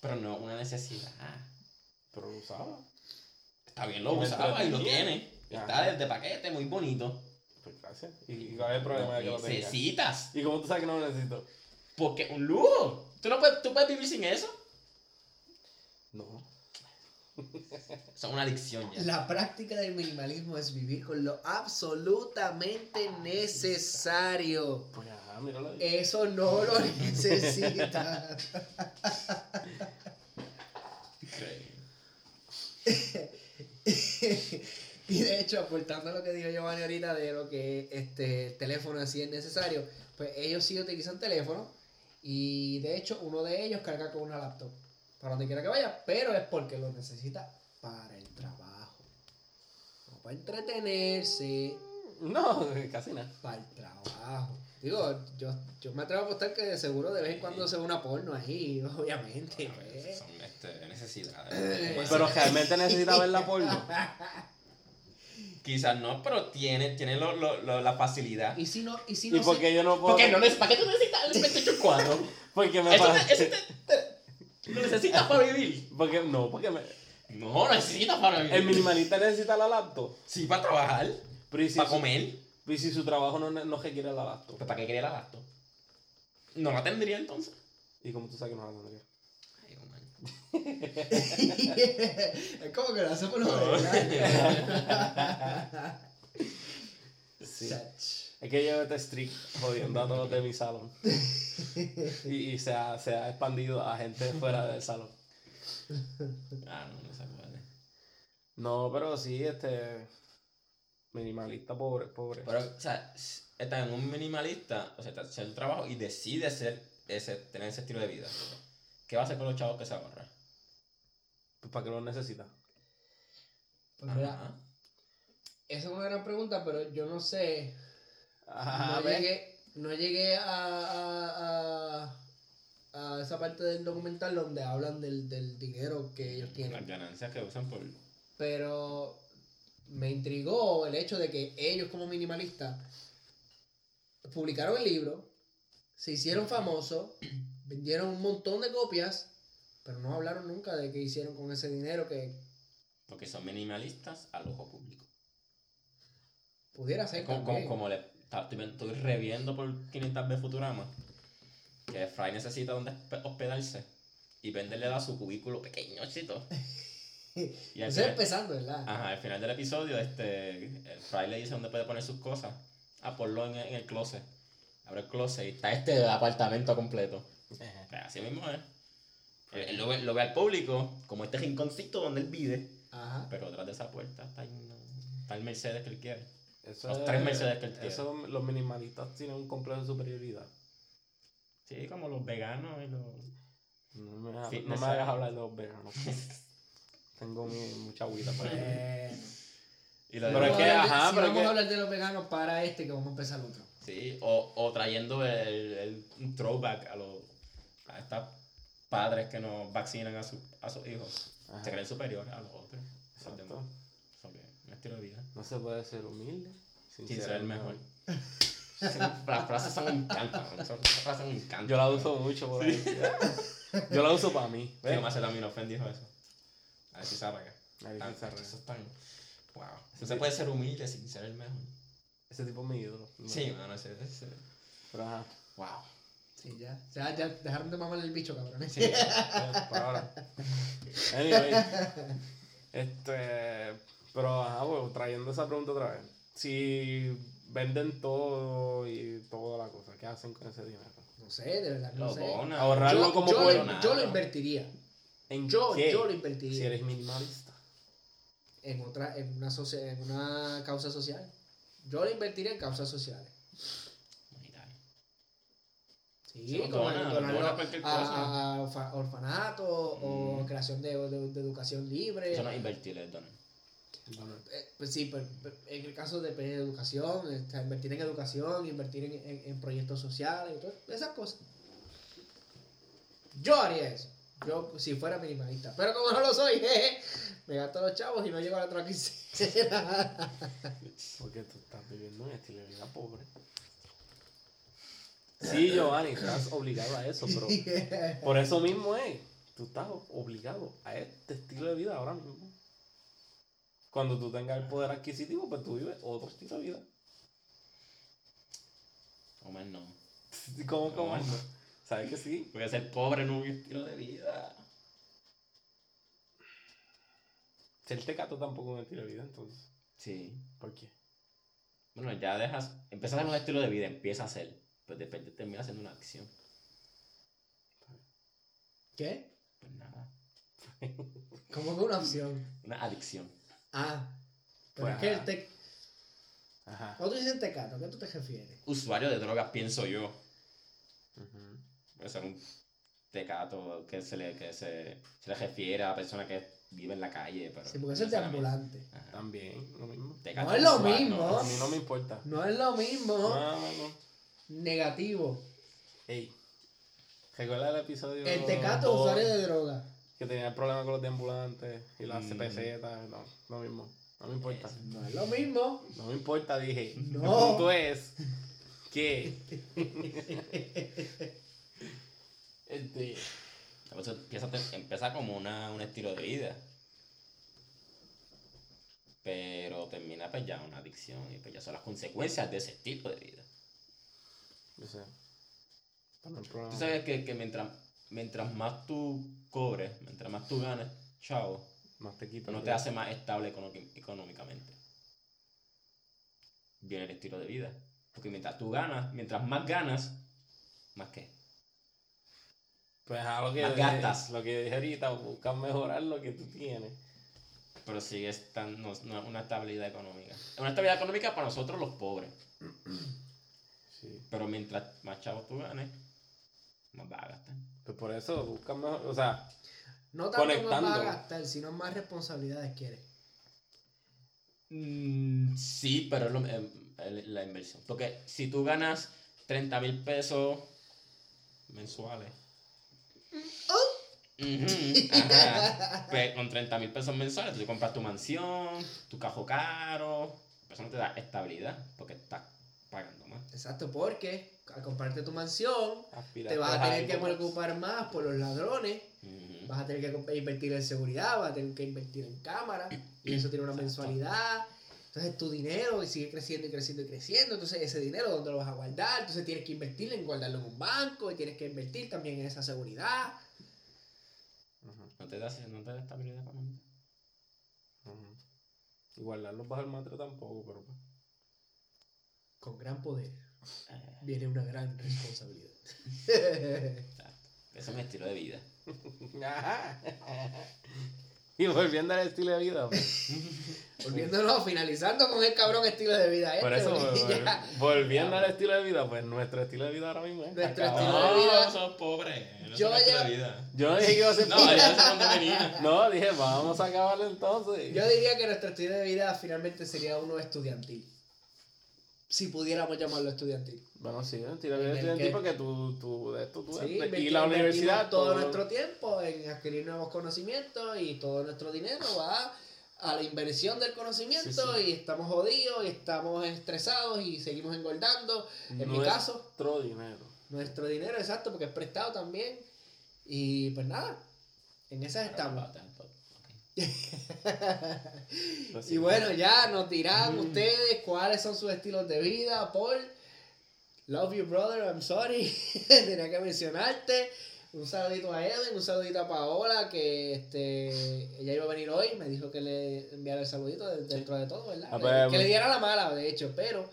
Pero no una necesidad. Pero lo usaba. Está bien, lo usaba y lo tiene. Está desde paquete, muy bonito. Pues gracias. ¿Y, cuál es el problema de que lo tenga? necesitas. ¿Y cómo tú sabes que no lo necesito? Porque un lujo. ¿Tú, no puedes, ¿Tú puedes vivir sin eso? No. Es una adicción ya. La práctica del minimalismo es vivir con lo absolutamente necesario. Pues ajá, míralo ahí. Eso no lo necesitas. y de hecho, aportando a lo que dijo Giovanni ahorita de lo que este el teléfono así es necesario, pues ellos sí utilizan teléfono y de hecho uno de ellos carga con una laptop para donde quiera que vaya, pero es porque lo necesita para el trabajo. No para entretenerse, No, casi nada. para el trabajo. Digo, yo, yo me atrevo a apostar que de seguro de vez en cuando se ve una porno ahí, obviamente. pues. Son este, necesidades. Eh, Pero realmente necesita ver la porno. Quizás no, pero tiene, tiene lo, lo, lo- la facilidad. Y si no, y si ¿Y no por se- qué yo no puedo? Porque no ¿Para qué tú necesitas el PlayStation 4? Porque me Eso, parece. te, eso te, te- lo necesitas para vivir. Porque, no, porque me... No, necesitas para vivir. el minimalista necesita la laptop. Sí, para trabajar, Pero ¿y si, para su, comer. y si su trabajo no, no requiere la laptop? Pues, ¿Para qué quería la laptop? No la tendría entonces. ¿Y cómo tú sabes que no la tendría? Es como que lo hace por lo ¿verdad? Sí. Es que yo este streak jodiendo a todos de mi salón. Y, y se, ha, se ha expandido a gente fuera del salón. Ah, no, no se puede. No, pero sí, este. Minimalista pobre, pobre. Pero, o sea, está en un minimalista, o sea, está haciendo el trabajo y decide ser ese, tener ese estilo de vida. ¿Qué va a hacer con los chavos que se ahorra? Pues, ¿Para qué lo necesita? Pues mira, esa es una gran pregunta, pero yo no sé. No, llegué, no llegué a, a, a, a esa parte del documental donde hablan del, del dinero que ellos Las tienen. ganancias que usan por... Pero me intrigó el hecho de que ellos como minimalistas publicaron el libro, se hicieron famosos, vendieron un montón de copias, pero no hablaron nunca de qué hicieron con ese dinero que Porque son minimalistas al ojo público. pudiera ser como, como, le estoy, estoy reviendo por 500 veces Futurama, que Fry necesita donde hospe- hospedarse y Bender le da su cubículo pequeñocito. Y al final, empezando, ¿verdad? ajá, al final del episodio, este, Fry le dice dónde puede poner sus cosas. Ah, ponlo en, en el closet. Abre el closet y está este apartamento completo. Ajá. Pues así mismo es. Él, él lo, ve, lo ve al público como este rinconcito donde él vive, Ajá. pero detrás de esa puerta está, está el Mercedes que él quiere. Eso Los es- tres Mercedes que él tiene. Eso, los minimalistas tienen un complejo de superioridad. Sí, como los veganos y los... No me, no me hagas hablar de los veganos. Tengo mi, mucha agüita para allá. Eh, Y lo Pero es que, ajá, si pero vamos que- a hablar de los veganos para este, que vamos a empezar otro. Sí, o, o trayendo el, el- un throwback a los a estos padres que no vacinan a, su, a sus hijos. Ajá. Se creen superiores a los otros. Exacto. Estilo de vida. No se puede ser humilde sin, Sin ser ser el mejor. Las frases son un encanto. Esas frases son un encanto. Yo la uso mucho por ahí. Yo la uso para mí. Sí, más el Aminofen dijo eso. A ver si se arranca. A ver si Tan- se arranca. Eso es tan... Wow. No se puede ser humilde sin ser el mejor. Ese tipo es mi ídolo. Sí, mano, ese... ese... Pero ajá. Wow. Sí, ya. O sea, ya dejaron de mamar el bicho, cabrones. Sí. Por ahora. Anyway. Este. Pero ajá, pues, trayendo esa pregunta otra vez. Si venden todo y toda la cosa, ¿qué hacen con ese dinero? No sé, de verdad, no Lo sé. donan. Ahorrarlo Yo, como yo, pueden. lo, yo lo invertiría. ¿En Yo, qué? yo lo invertiría. Si eres minimalista. en otra en una socia- en una causa social yo lo invertiría en causas sociales sí como dona, donarlo a, a orfa- orfanatos o Mm. creación de, de- de educación libre Eso no es invertir, es donar. Eh, pues sí pero- pero en el caso de pues, educación este, invertir en educación invertir en, en- en proyectos sociales y esas cosas yo haría eso yo pues, si fuera minimalista pero como no lo soy jeje, me gasto los chavos y no llego a la otra quincena Porque tú estás viviendo un estilo de vida pobre. Sí, Giovanni, estás obligado a eso, pero por eso mismo es. Tú estás obligado a este estilo de vida ahora mismo. Cuando tú tengas el poder adquisitivo, pues tú vives otro estilo de vida. Omar no. ¿Cómo, cómo? No. ¿Sabes que sí? Porque ser pobre no es un estilo de vida. Ser tecato tampoco es un estilo de vida, entonces. Sí. ¿Por qué? Bueno, ya dejas. Empiezas a hacer un estilo de vida, empieza a hacer. Pues de repente termina haciendo una acción. ¿qué? Pues nada. como que una opción Una adicción. Ah, pero Pues, es que el ajá. tec... Ajá. Cuando tú dices tecato, ¿a qué tú te refieres? Usuario de drogas, pienso yo. Puede ser un tecato que se le, que se, se le refiere a la persona que vive en la calle. Pero Sí, porque eso es de ambulante. Ajá. También, lo mismo. Tecato No es lo usuario, mismo. A mí no me importa. No es lo mismo. No, no, no. Negativo. Ey. ¿Recuerda el episodio? El tecato dos usuario de droga. Que tenía el problema con los deambulantes y las Mm. CPZ. No, lo mismo. No me importa. No es lo mismo. No me importa, dije. No. El punto es que. este. Por eso empieza, empieza como una, un estilo de vida. Pero termina pues ya una adicción y pues ya son las consecuencias de ese estilo de vida. Yo sé. Tú sabes que, que mientras, mientras más tú cobres, mientras más tú ganes, chavo, Más te quita. no te hace más estable económicamente. Viene el estilo de vida. Porque mientras tú ganas, mientras más ganas, más qué. Pues a lo que, Más gastas. lo que dije ahorita, buscas mejorar lo que tú tienes. pero sigue estando no, una estabilidad económica. Una estabilidad económica para nosotros los pobres. Sí. Pero mientras más chavos tú ganes, más vas a gastar. Pues por eso buscan mejor, o sea, No tanto más Conectando. vas a gastar, sino más responsabilidades quieres. Mm, sí, pero es lo- em, la inversión. Porque si tú ganas 30 mil pesos mensuales. Pues con 30 mil pesos mensuales tú compras tu mansión, tu cajo caro. Eso no te da estabilidad porque estás pagando más. Exacto, porque al comprarte tu mansión, aspiraste te vas a tener que preocupar más por los ladrones, vas a tener que comp- invertir en seguridad, vas a tener que invertir en cámaras, y eso tiene una mensualidad. Entonces tu dinero sigue creciendo y creciendo y creciendo, entonces ese dinero ¿dónde lo vas a guardar? Entonces tienes que invertir en guardarlo en un banco y tienes que invertir también en esa seguridad. No te da, no te da estabilidad económica. ujú. Y guardarlos bajo el matre tampoco, pero pues. Con gran poder Eh, viene una gran responsabilidad. exacto. Ese es mi estilo de vida. Y volviendo al estilo de vida, pues. Volviéndonos, finalizando con el cabrón estilo de vida este. Por eso, ya volviendo al estilo de vida, pues nuestro estilo de vida ahora mismo es. Nuestro acabado. estilo de vida- No, somos pobres. No Yo ya- de vida. Yo no dije que iba a ser No, pobre. ya sé dónde venía. No, dije, vamos a acabarlo entonces. Yo diría que nuestro estilo de vida finalmente sería uno estudiantil. Si pudiéramos llamarlo estudiantil. Bueno, sí, estudiantil que- porque tú, tú, esto tú Sí, y la universidad todo, todo nuestro tiempo en adquirir nuevos conocimientos y todo nuestro dinero va a la inversión del conocimiento Sí, y estamos jodidos y estamos estresados y seguimos engordando. En mi Nuestro caso, dinero. nuestro dinero, exacto, porque es prestado también. Y pues nada, en esas estamos. Pues Y bueno, ya nos dirán Mm. ustedes cuáles son sus estilos de vida, Paul. Love you, brother. I'm sorry. Tenía que mencionarte. Un saludito a Edwin, un saludito a Paola, que este, ella iba a venir hoy. Me dijo que le enviara el saludito de- dentro de todo, ¿verdad? Ah, Que- pues, le diera la mala, de hecho, pero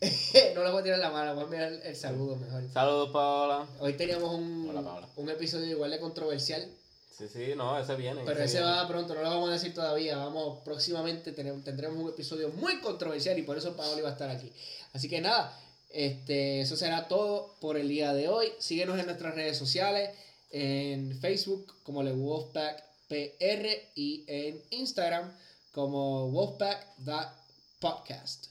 no le voy a tirar la mala, voy a enviar el, el saludo mejor. Saludos, Paola. Hoy teníamos un, Hola, Paola. un episodio igual de controversial, Sí, sí, no, ese viene. pero ese viene. va pronto, no lo vamos a decir todavía. Vamos, próximamente tendremos un episodio muy controversial y por eso Paola iba a estar aquí. Así que nada, este, eso será todo por el día de hoy. Síguenos en nuestras redes sociales, en Facebook como Le Wolfpack PR y en Instagram como Wolfpack.podcast.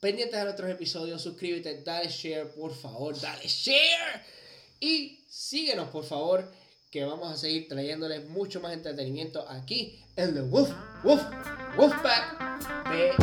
Pendientes de nuestros episodios, suscríbete, dale share, por favor, dale share. Y síguenos, por favor, que vamos a seguir trayéndoles mucho más entretenimiento aquí en The Wolf, Wolf, Wolfpack PR.